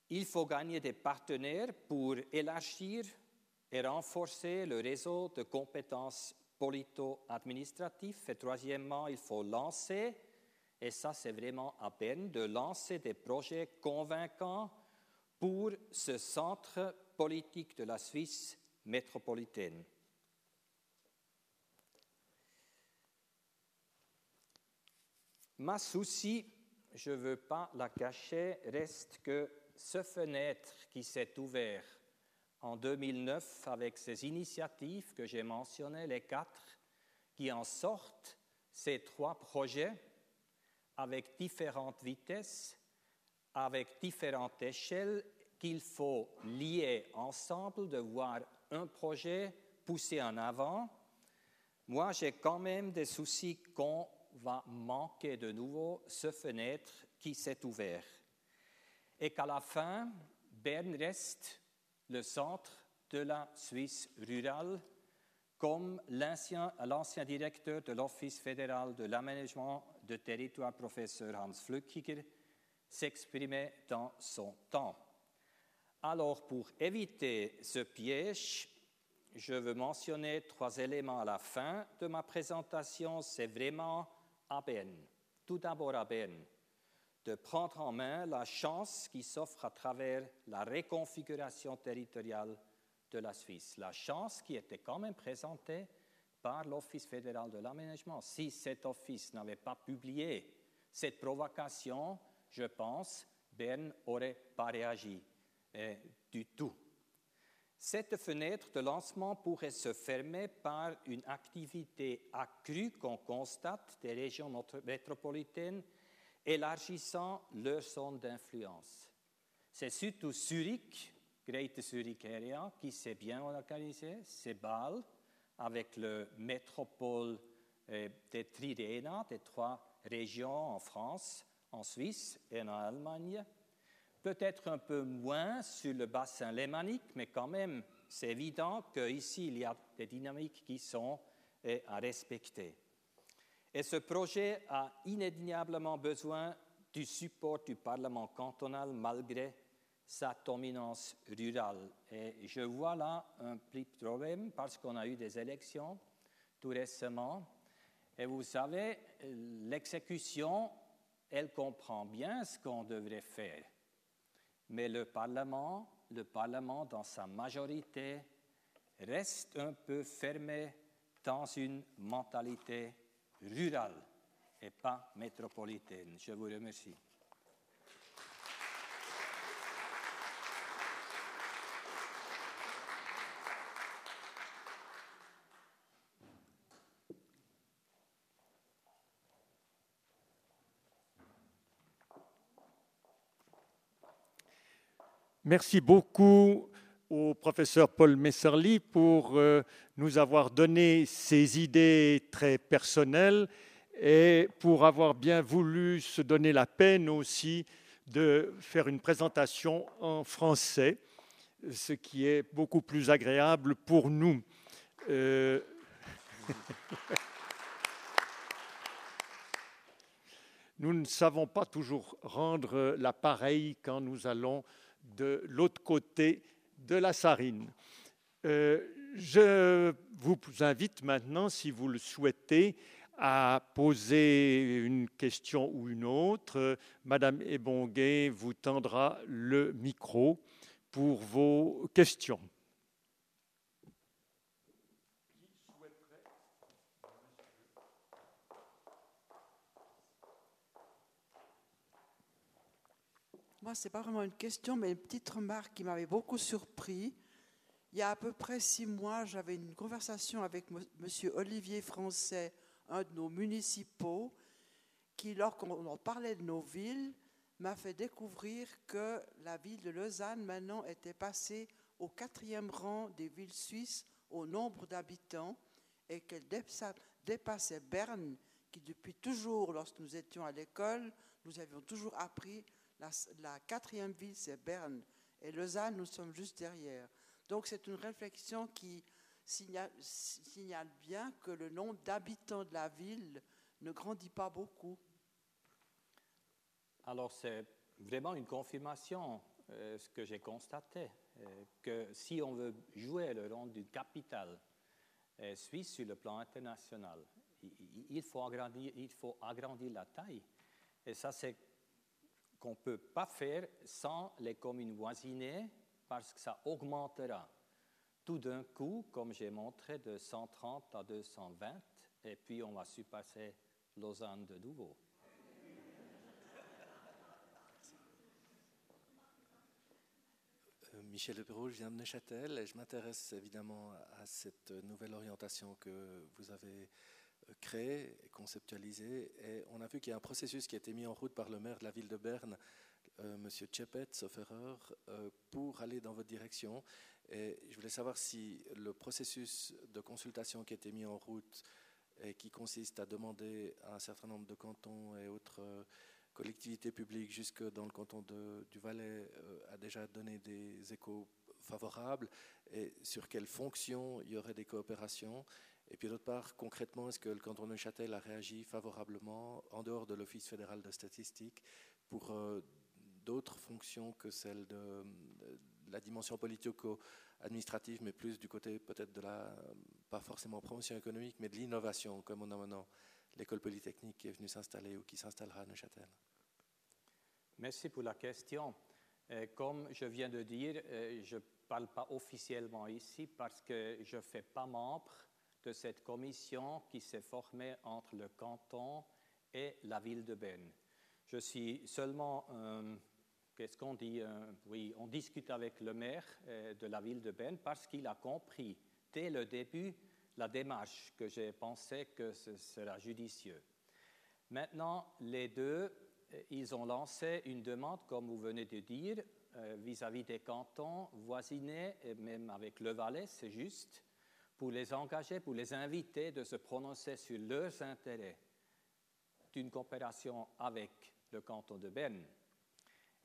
il faut gagner des partenaires pour élargir et renforcer le réseau de compétences polito-administratif. Et troisièmement, il faut lancer, et ça c'est vraiment à peine, de lancer des projets convaincants pour ce centre politique de la Suisse métropolitaine. Ma souci, je ne veux pas la cacher, reste que ce fenêtre qui s'est ouvert en 2009 avec ces initiatives que j'ai mentionnées, les quatre, qui en sortent ces trois projets avec différentes vitesses, avec différentes échelles qu'il faut lier ensemble, de voir un projet pousser en avant. Moi, j'ai quand même des soucis qu'on va manquer de nouveau ce fenêtre qui s'est ouvert. Et qu'à la fin, Berne reste le centre de la Suisse rurale, comme l'ancien directeur de l'Office fédéral de l'aménagement de territoire, professeur Hans Flückiger, s'exprimait dans son temps. Alors, pour éviter ce piège, je veux mentionner trois éléments à la fin de ma présentation. C'est vraiment à Berne, tout d'abord à Berne, de prendre en main la chance qui s'offre à travers la réconfiguration territoriale de la Suisse. La chance qui était quand même présentée par l'Office fédéral de l'aménagement. Si cet office n'avait pas publié cette provocation, je pense, Berne n'aurait pas réagi eh, du tout. Cette fenêtre de lancement pourrait se fermer par une activité accrue qu'on constate des régions métropolitaines élargissant leur zone d'influence. C'est surtout Zurich, Great Zurich Area, qui s'est bien organisé, c'est Bâle, avec le métropole eh, des Triréna, des trois régions en France, en Suisse et en Allemagne, peut-être un peu moins sur le bassin lémanique, mais quand même, c'est évident qu'ici, il y a des dynamiques qui sont eh, à respecter. Et ce projet a inévitablement besoin du support du Parlement cantonal malgré sa dominance rurale. Et je vois là un petit problème parce qu'on a eu des élections tout récemment. Et vous savez, l'exécution, elle comprend bien ce qu'on devrait faire. Mais le Parlement, le Parlement dans sa majorité, reste un peu fermé dans une mentalité rurale et pas métropolitaine. Je vous remercie. Merci beaucoup au professeur Paul Messerly pour euh, nous avoir donné ses idées très personnelles et pour avoir bien voulu se donner la peine aussi de faire une présentation en français, ce qui est beaucoup plus agréable pour nous. Euh, nous ne savons pas toujours rendre l'appareil quand nous allons de l'autre côté de la Sarine. Euh, je vous invite maintenant, si vous le souhaitez, à poser une question ou une autre. Madame Ebonguet vous tendra le micro pour vos questions. Moi, ce n'est pas vraiment une question, mais une petite remarque qui m'avait beaucoup surpris. Il y a à peu près six mois, j'avais une conversation avec M. Olivier Français, un de nos municipaux, qui, lorsqu'on parlait de nos villes, m'a fait découvrir que la ville de Lausanne, maintenant, était passée au quatrième rang des villes suisses au nombre d'habitants et qu'elle dépassait Berne, qui depuis toujours, lorsque nous étions à l'école, nous avions toujours appris la, quatrième ville, c'est Berne. Et Lausanne, nous sommes juste derrière. Donc c'est une réflexion qui signale, bien que le nombre d'habitants de la ville ne grandit pas beaucoup. Alors c'est vraiment une confirmation, euh, ce que j'ai constaté, euh, que si on veut jouer le rôle d'une capitale euh, suisse sur le plan international, il, faut agrandir, il faut agrandir la taille. Et ça, c'est qu'on ne peut pas faire sans les communes voisinées parce que ça augmentera tout d'un coup, comme j'ai montré, de 130 à 220 et puis on va surpasser Lausanne de nouveau. Euh, Michel Leperot, je viens de Neuchâtel et je m'intéresse évidemment à cette nouvelle orientation que vous avez créé et conceptualisé. Et on a vu qu'il y a un processus qui a été mis en route par le maire de la ville de Berne, euh, Monsieur Tchepet, sauf euh, pour aller dans votre direction. Et je voulais savoir si le processus de consultation qui a été mis en route et qui consiste à demander à un certain nombre de cantons et autres euh, collectivités publiques jusque dans le canton de, du Valais a déjà donné des échos favorables et sur quelles fonctions il y aurait des coopérations et puis d'autre part, concrètement, est-ce que le canton de Neuchâtel a réagi favorablement en dehors de l'Office fédéral de statistique pour euh, d'autres fonctions que celle de, la dimension politico-administrative, mais plus du côté peut-être de la, pas forcément promotion économique, mais de l'innovation, comme on a maintenant l'école polytechnique qui est venue s'installer ou qui s'installera à Neuchâtel? Merci pour la question. Euh, comme je viens de dire, euh, je ne parle pas officiellement ici parce que je ne fais pas membre de cette commission qui s'est formée entre le canton et la ville de Berne. Je suis seulement, euh, qu'est-ce qu'on dit Oui, on discute avec le maire de la ville de Berne parce qu'il a compris dès le début la démarche que j'ai pensé que ce sera judicieux. Maintenant, les deux, ils ont lancé une demande, comme vous venez de dire, euh, vis-à-vis des cantons voisinés, et même avec le Valais, c'est juste, pour les engager, pour les inviter de se prononcer sur leurs intérêts d'une coopération avec le canton de Berne.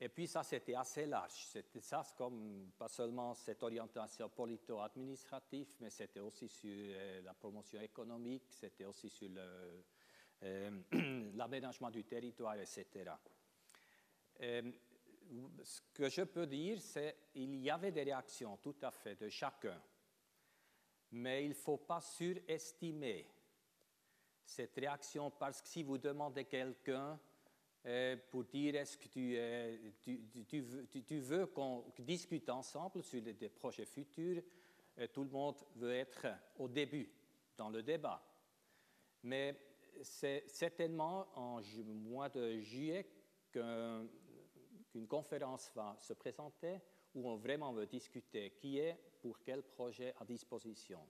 Et puis ça, c'était assez large. C'était ça, comme pas seulement cette orientation polito-administrative, mais c'était aussi sur euh, la promotion économique, c'était aussi sur euh, l'aménagement du territoire, etc. Euh, ce que je peux dire, c'est qu'il y avait des réactions tout à fait de chacun, mais il ne faut pas surestimer cette réaction parce que si vous demandez quelqu'un euh, pour dire est-ce que tu, euh, tu, veux, qu'on discute ensemble sur des projets futurs, euh, tout le monde veut être au début dans le débat. Mais c'est certainement en mois de juillet qu'une conférence va se présenter où on vraiment veut discuter qui est pour quel projet à disposition.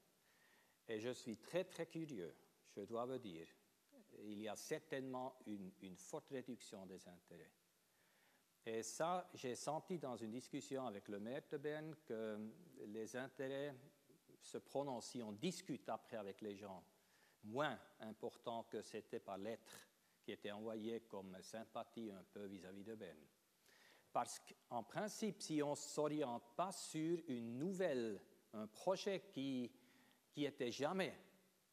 Et je suis très très curieux, je dois vous dire, il y a certainement une, forte réduction des intérêts. Et ça, j'ai senti dans une discussion avec le maire de Berne que les intérêts se prononcent, si on discute après avec les gens, moins importants que c'était par lettre qui était envoyée comme sympathie un peu vis-à-vis de Berne. Parce qu'en principe, si on ne s'oriente pas sur une nouvelle, un projet qui n'était jamais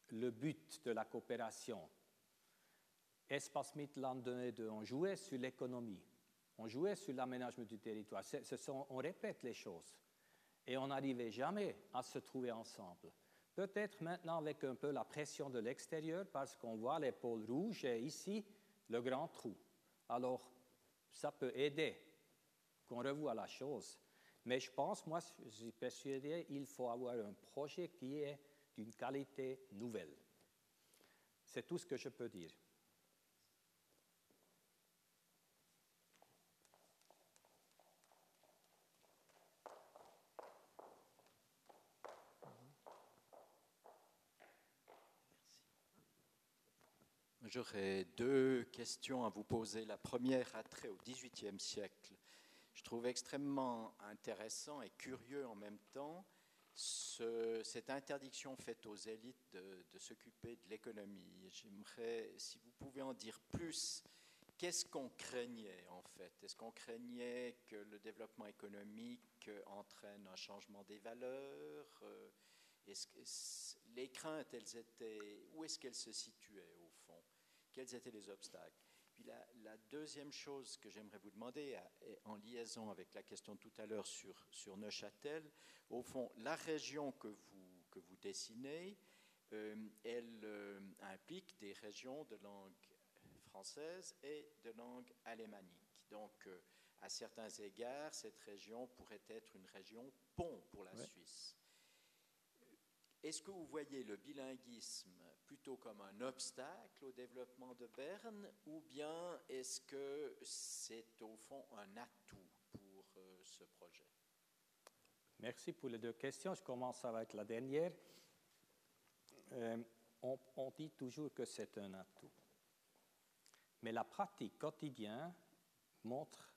le but de la coopération, Espace Midland 2, on jouait sur l'économie, on jouait sur l'aménagement du territoire. on répète les choses et on n'arrivait jamais à se trouver ensemble. Peut-être maintenant avec un peu la pression de l'extérieur parce qu'on voit les pôles rouges et ici le grand trou. Alors, ça peut aider qu'on revoie la chose. Mais je pense, moi, je suis persuadé, il faut avoir un projet qui est d'une qualité nouvelle. C'est tout ce que je peux dire. J'aurais deux questions à vous poser. La première a trait au XVIIIe siècle. Je trouve extrêmement intéressant et curieux en même temps cette interdiction faite aux élites de, s'occuper de l'économie. J'aimerais, si vous pouvez en dire plus, qu'est-ce qu'on craignait en fait? Est-ce qu'on craignait que le développement économique entraîne un changement des valeurs que les craintes, elles étaient, où est-ce qu'elles se situaient quels étaient les obstacles? Puis la, deuxième chose que j'aimerais vous demander, en liaison avec la question tout à l'heure sur, sur Neuchâtel, au fond, la région que vous, que vous dessinez, euh, elle euh, implique des régions de langue française et de langue alémanique. Donc, euh, à certains égards, cette région pourrait être une région pont pour la Suisse. Est-ce que vous voyez le bilinguisme plutôt comme un obstacle au développement de Berne ou bien est-ce que c'est au fond un atout pour euh, ce projet? Merci pour les deux questions. Je commence avec la dernière. Euh, on, dit toujours que c'est un atout. Mais la pratique quotidienne montre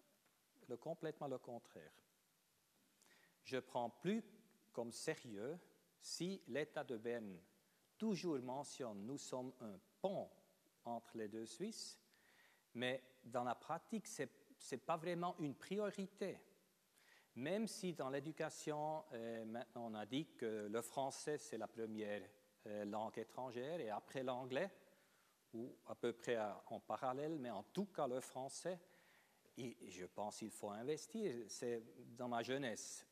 le, complètement le contraire. Je prends plus comme sérieux si l'État de Berne toujours mentionne nous sommes un pont entre les deux Suisses, mais dans la pratique, ce n'est pas vraiment une priorité. Même si dans l'éducation, euh, maintenant on a dit que le français c'est la première euh, langue étrangère et après l'anglais, ou à peu près en parallèle, mais en tout cas le français, et je pense qu'il faut investir. C'est dans ma jeunesse,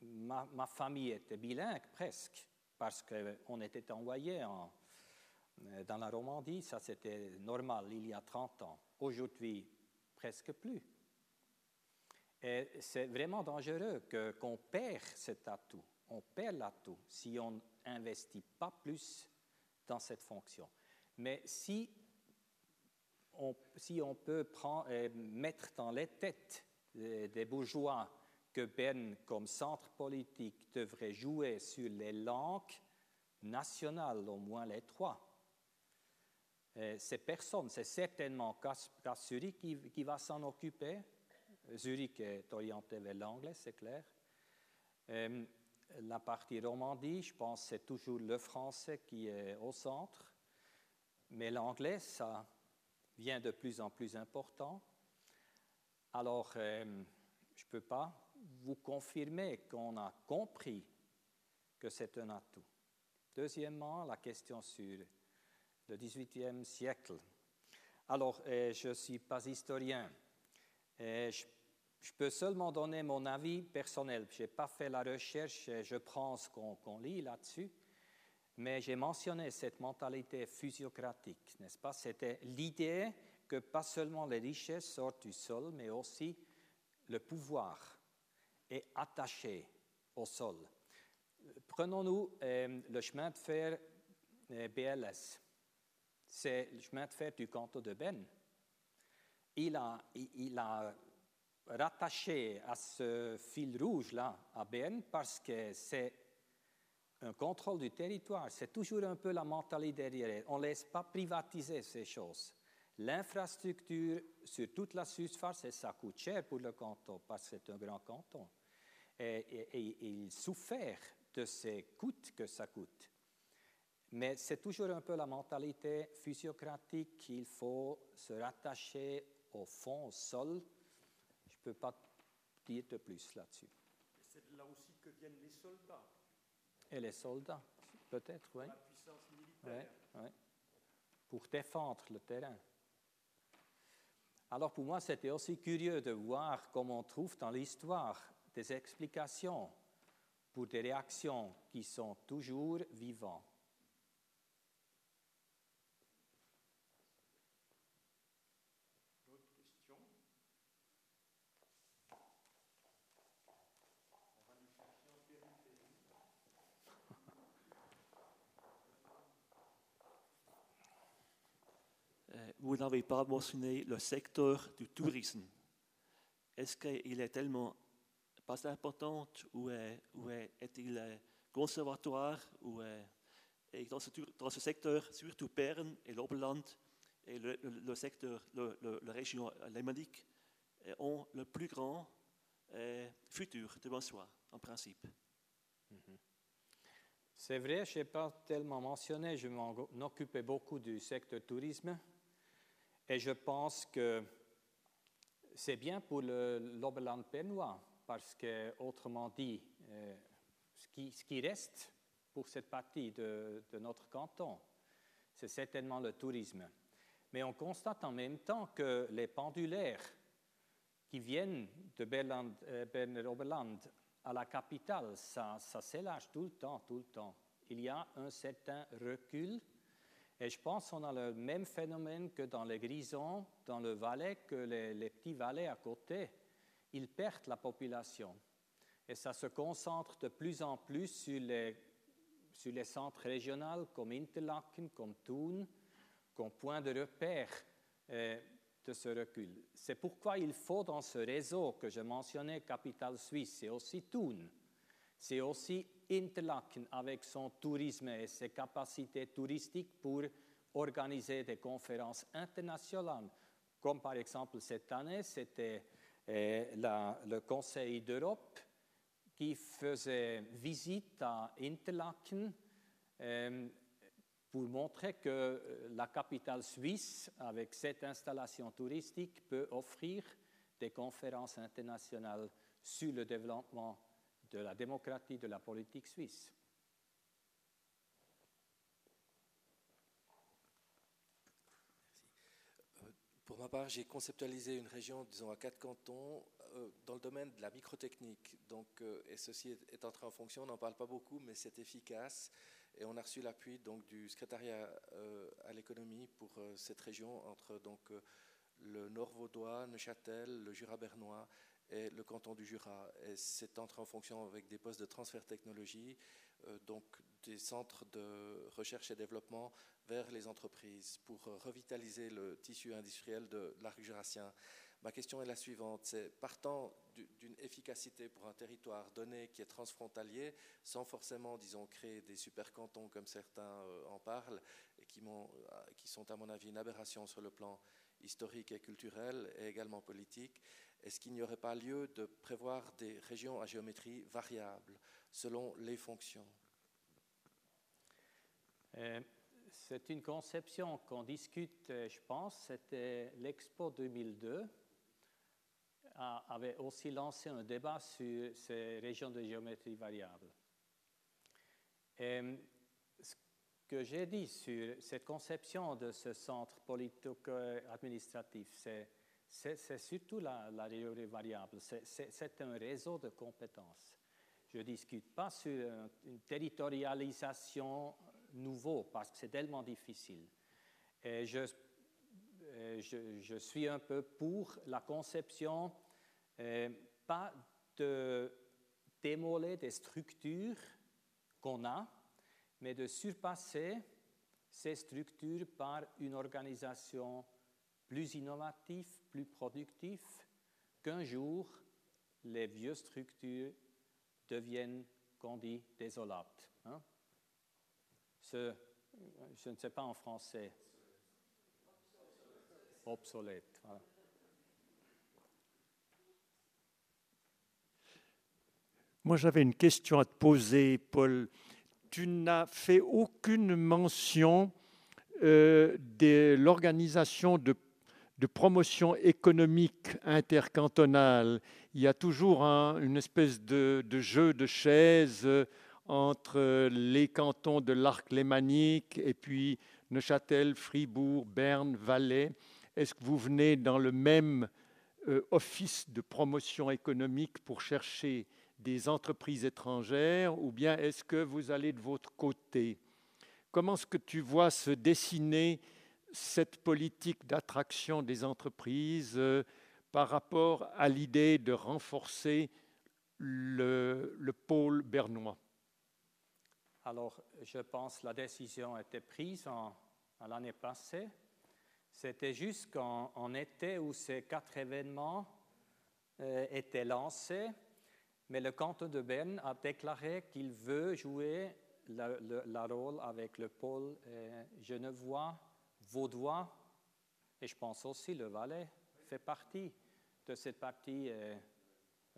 ma, ma famille était bilingue presque parce qu'on était envoyé en, Euh, Dans la Romandie, ça c'était normal il y a 30 ans. Aujourd'hui, presque plus. Et c'est vraiment dangereux que- qu'on perd cet atout. On perd l'atout si on n'investit pas plus dans cette fonction. Mais si on, peut euh, mettre dans les têtes euh, des bourgeois que Berne, comme centre politique, devrait jouer sur les langues nationales, au moins les trois, euh, ces personnes, c'est certainement Zurich qui, va s'en occuper. Zurich est orienté vers l'anglais, c'est clair. Euh, la partie Romandie, je pense c'est toujours le français qui est au centre. Mais l'anglais, ça vient de plus en plus important. Alors, euh, je ne peux pas vous confirmer qu'on a compris que c'est un atout. Deuxièmement, la question sur le XVIIIe siècle. Alors, euh, je ne suis pas historien. Euh, je, peux seulement donner mon avis personnel. Je n'ai pas fait la recherche, je prends ce qu'on qu'on lit là-dessus. Mais j'ai mentionné cette mentalité physiocratique, n'est-ce pas? C'était l'idée que pas seulement les richesses sortent du sol, mais aussi le pouvoir est attaché au sol. Prenons-nous euh, le chemin de fer euh, BLS. C'est le chemin de fer du canton de Ben. Il a, il, a rattaché à ce fil rouge-là à Berne parce que c'est un contrôle du territoire. C'est toujours un peu la mentalité derrière. On ne laisse pas privatiser ces choses. L'infrastructure sur toute la surface, ça coûte cher pour le canton parce que c'est un grand canton. Et, et- et il souffert de ces coûts que ça coûte. Mais c'est toujours un peu la mentalité physiocratique qu'il faut se rattacher au fond, au sol. Je ne peux pas dire de plus là-dessus. C'est là aussi que viennent les soldats, Et les soldats, peut-être, oui. la puissance militaire. Ouais, ouais. Pour défendre le terrain. Alors pour moi, c'était aussi curieux de voir comment on trouve dans l'histoire des explications pour des réactions qui sont toujours vivantes. Euh, Vous n'avez pas mentionné le secteur du tourisme. Est-ce qu'il est tellement pas important ou ou est- est-il euh, conservatoire euh, et dans, ce, dans ce secteur, surtout Berne et l'Oberland et le, secteur, la région lémanique euh, ont le plus grand futur devant soi, en principe. C'est vrai, je n'ai pas tellement mentionné, je m'en occupais beaucoup du secteur tourisme et je pense que c'est bien pour l'Oberland bernois parce que, autrement dit, euh, ce, qui, reste pour cette partie de, notre canton, c'est certainement le tourisme. Mais on constate en même temps que les pendulaires qui viennent de Berland, euh, à la capitale, ça, ça tout le temps, tout le temps. Il y a un certain recul. Et je pense qu'on a le même phénomène que dans les Grisons, dans le Valais, que les, les petits Valais à côté. Ils perdent la population. Et ça se concentre de plus en plus sur les, centres régionaux comme Interlaken, comme Thun, comme point de repère euh, de ce recul. C'est pourquoi il faut dans ce réseau que je mentionnais, Capital Suisse, c'est aussi Thun, c'est aussi Interlaken avec son tourisme et ses capacités touristiques pour organiser des conférences internationales, comme par exemple cette année, c'était euh, la- le Conseil d'Europe qui faisait visite à Interlaken euh, pour montrer que euh, la capitale suisse, avec cette installation touristique, peut offrir des conférences internationales sur le développement de la démocratie, de la politique suisse. Pour ma part, j'ai conceptualisé une région, disons, à quatre cantons, euh, dans le domaine de la microtechnique. Donc, euh, et ceci est, entré en fonction, on n'en parle pas beaucoup, mais c'est efficace. Et on a reçu l'appui donc du secrétariat à l'économie pour cette région entre donc le Nord vaudois, Neuchâtel, le Jura bernois et le canton du Jura. Et c'est entré en fonction avec des postes de transfert technologie, donc des centres de recherche et développement vers les entreprises pour revitaliser le tissu industriel de l'arc jurassien. Ma question est la suivante, c'est partant d'une efficacité pour un territoire donné qui est transfrontalier, sans forcément, disons, créer des super cantons comme certains euh, en parlent, et euh, qui sont à mon avis une aberration sur le plan historique et culturel et également politique, est-ce qu'il n'y aurait pas lieu de prévoir des régions à géométrie variable selon les fonctions? Euh, C'est une conception qu'on discute, je pense, c'était l'Expo 2002 avait aussi lancé un débat sur ces régions de géométrie variable. Et ce que j'ai dit sur cette conception de ce centre politico-administratif, c'est surtout la, la variable, c'est un réseau de compétences. Je ne discute pas sur une territorialisation nouveau parce que c'est tellement difficile. Je, suis un peu pour la conception pas de démoler des structures qu'on a, mais de surpasser ces structures par une organisation plus innovative, plus productive, qu'un jour les vieilles structures deviennent, qu'on dit, désolates. Hein? Je ne sais pas en français. Obsolète. Moi, j'avais une question à te poser, Paul. Tu n'as fait aucune mention euh, de l'organisation de, promotion économique intercantonale. Il y a toujours une espèce de, jeu de chaises entre les cantons de l'arc lémanique et puis Neuchâtel, Fribourg, Berne, Valais. Est-ce que vous venez dans le même euh, office de promotion économique pour chercher des entreprises étrangères ou bien est-ce que vous allez de votre côté? Comment est-ce que tu vois se dessiner cette politique d'attraction des entreprises euh, par rapport à l'idée de renforcer le, le pôle bernois? Alors, je pense que la décision a été prise en, l'année passée. C'était juste qu'en été où ces quatre événements euh, étaient lancés, mais le canton de Berne a déclaré qu'il veut jouer le, rôle avec le pôle genevois, vaudois, et je pense aussi le Valais fait partie de cette partie euh,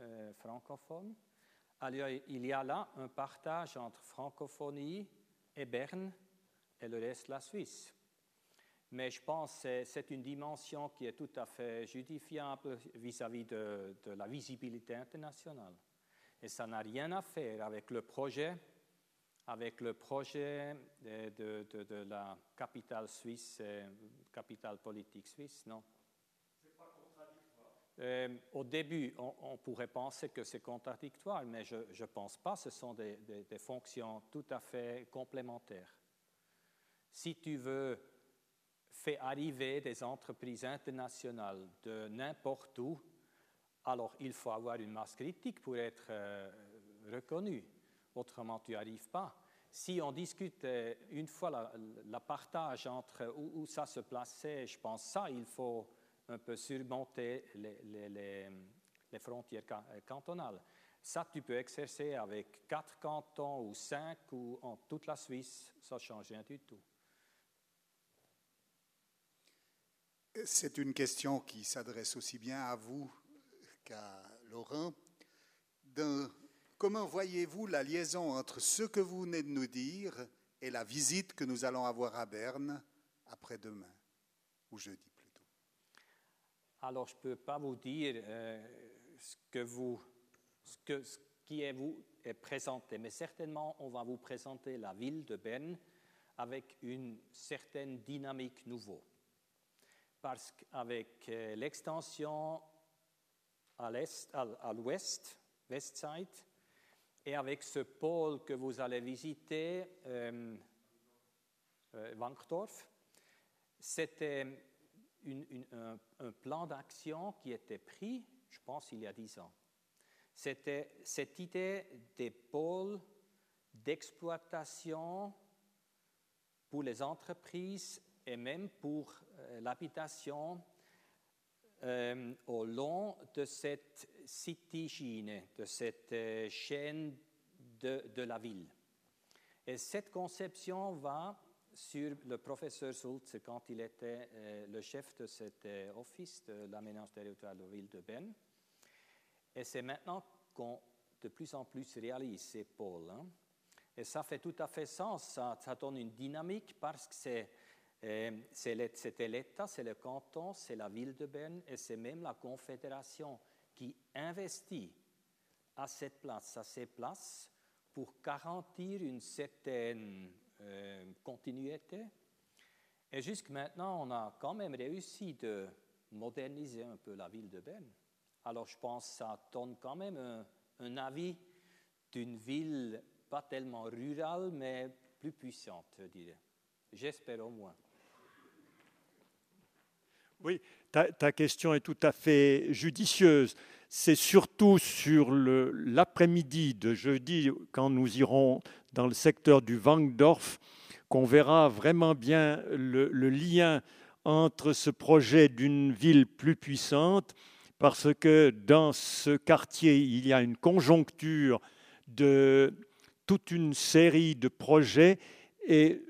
euh, francophone. Il y a là un partage entre francophonie et Berne et le reste de la Suisse. Mais je pense que c'est une dimension qui est tout à fait justifiable vis-à-vis de la visibilité internationale. Et ça n'a rien à faire avec le projet, avec le projet de, de, de, la capitale suisse, euh, capitale politique suisse, non? Pas contradictoire. Euh, au début, on, pourrait penser que c'est contradictoire, mais je ne pense pas. Ce sont des, des, des, fonctions tout à fait complémentaires. Si tu veux faire arriver des entreprises internationales de n'importe où, alors il faut avoir une masse critique pour être euh, reconnu. Autrement, tu n'y arrives pas. Si on discute euh, une fois la, partage entre où, ça se plaçait, je pense ça, il faut un peu surmonter les, frontières euh, cantonales. Ça, tu peux exercer avec quatre cantons ou cinq ou en toute la Suisse, ça ne change rien du tout. C'est une question qui s'adresse aussi bien à vous à Laurent. Comment voyez-vous la liaison entre ce que vous venez de nous dire et la visite que nous allons avoir à Berne après-demain, ou jeudi plutôt? Alors, je ne peux pas vous dire euh, ce, qui est, présenté, mais certainement, on va vous présenter la ville de Berne avec une certaine dynamique nouveau. Parce qu'avec euh, l'extension à l'ouest, Westside, Et avec ce pôle que vous allez visiter, euh, euh, Wankdorf, c'était un plan d'action qui était pris, je pense, il y a dix ans. C'était cette idée des pôles d'exploitation pour les entreprises et même pour euh, l'habitation euh, au long de cette citygine, de cette euh, chaîne de, de la ville. Et cette conception va sur le professeur Schultz quand il était euh, le chef de cet euh, office de l'aménagement territorial de la ville de Berne. Et c'est maintenant qu'on de plus en plus réalise ces pôles. hein. Et ça fait tout à fait sens, ça, donne une dynamique parce que c'est, c'était l'État, c'est le canton, c'est la ville de Berne et c'est même la Confédération qui investit à cette place, à ces places, pour garantir une certaine euh, continuité. Et jusque maintenant, on a quand même réussi de moderniser un peu la ville de Berne. Alors je pense que ça donne quand même un, un avis d'une ville pas tellement rurale, mais plus puissante, je dirais. J'espère au moins. Oui, ta, question est tout à fait judicieuse. C'est surtout sur l'après-midi de jeudi, quand nous irons dans le secteur du Wangdorf, qu'on verra vraiment bien le lien entre ce projet d'une ville plus puissante, parce que dans ce quartier, il y a une conjoncture de toute une série de projets et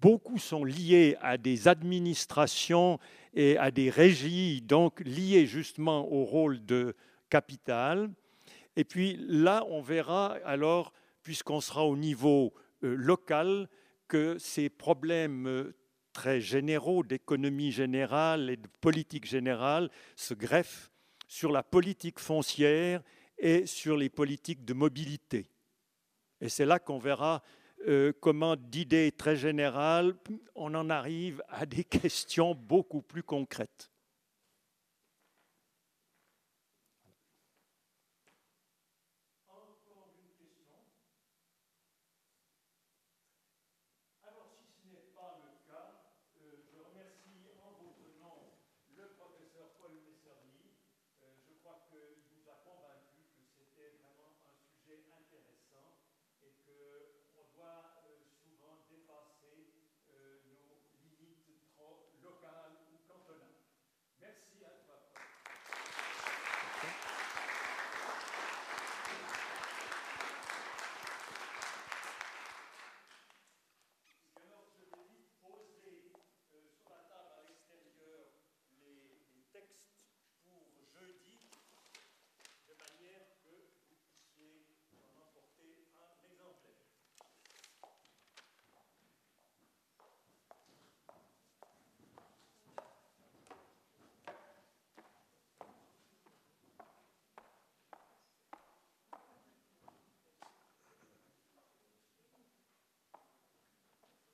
beaucoup sont liés à des administrations et à des régies, donc liées justement au rôle de capital. Et puis là, on verra alors, puisqu'on sera au niveau euh, local, que ces problèmes euh, très généraux d'économie générale et de politique générale se greffent sur la politique foncière et sur les politiques de mobilité. Et c'est là qu'on verra euh, comment d'idées très générales, on en arrive à des questions beaucoup plus concrètes.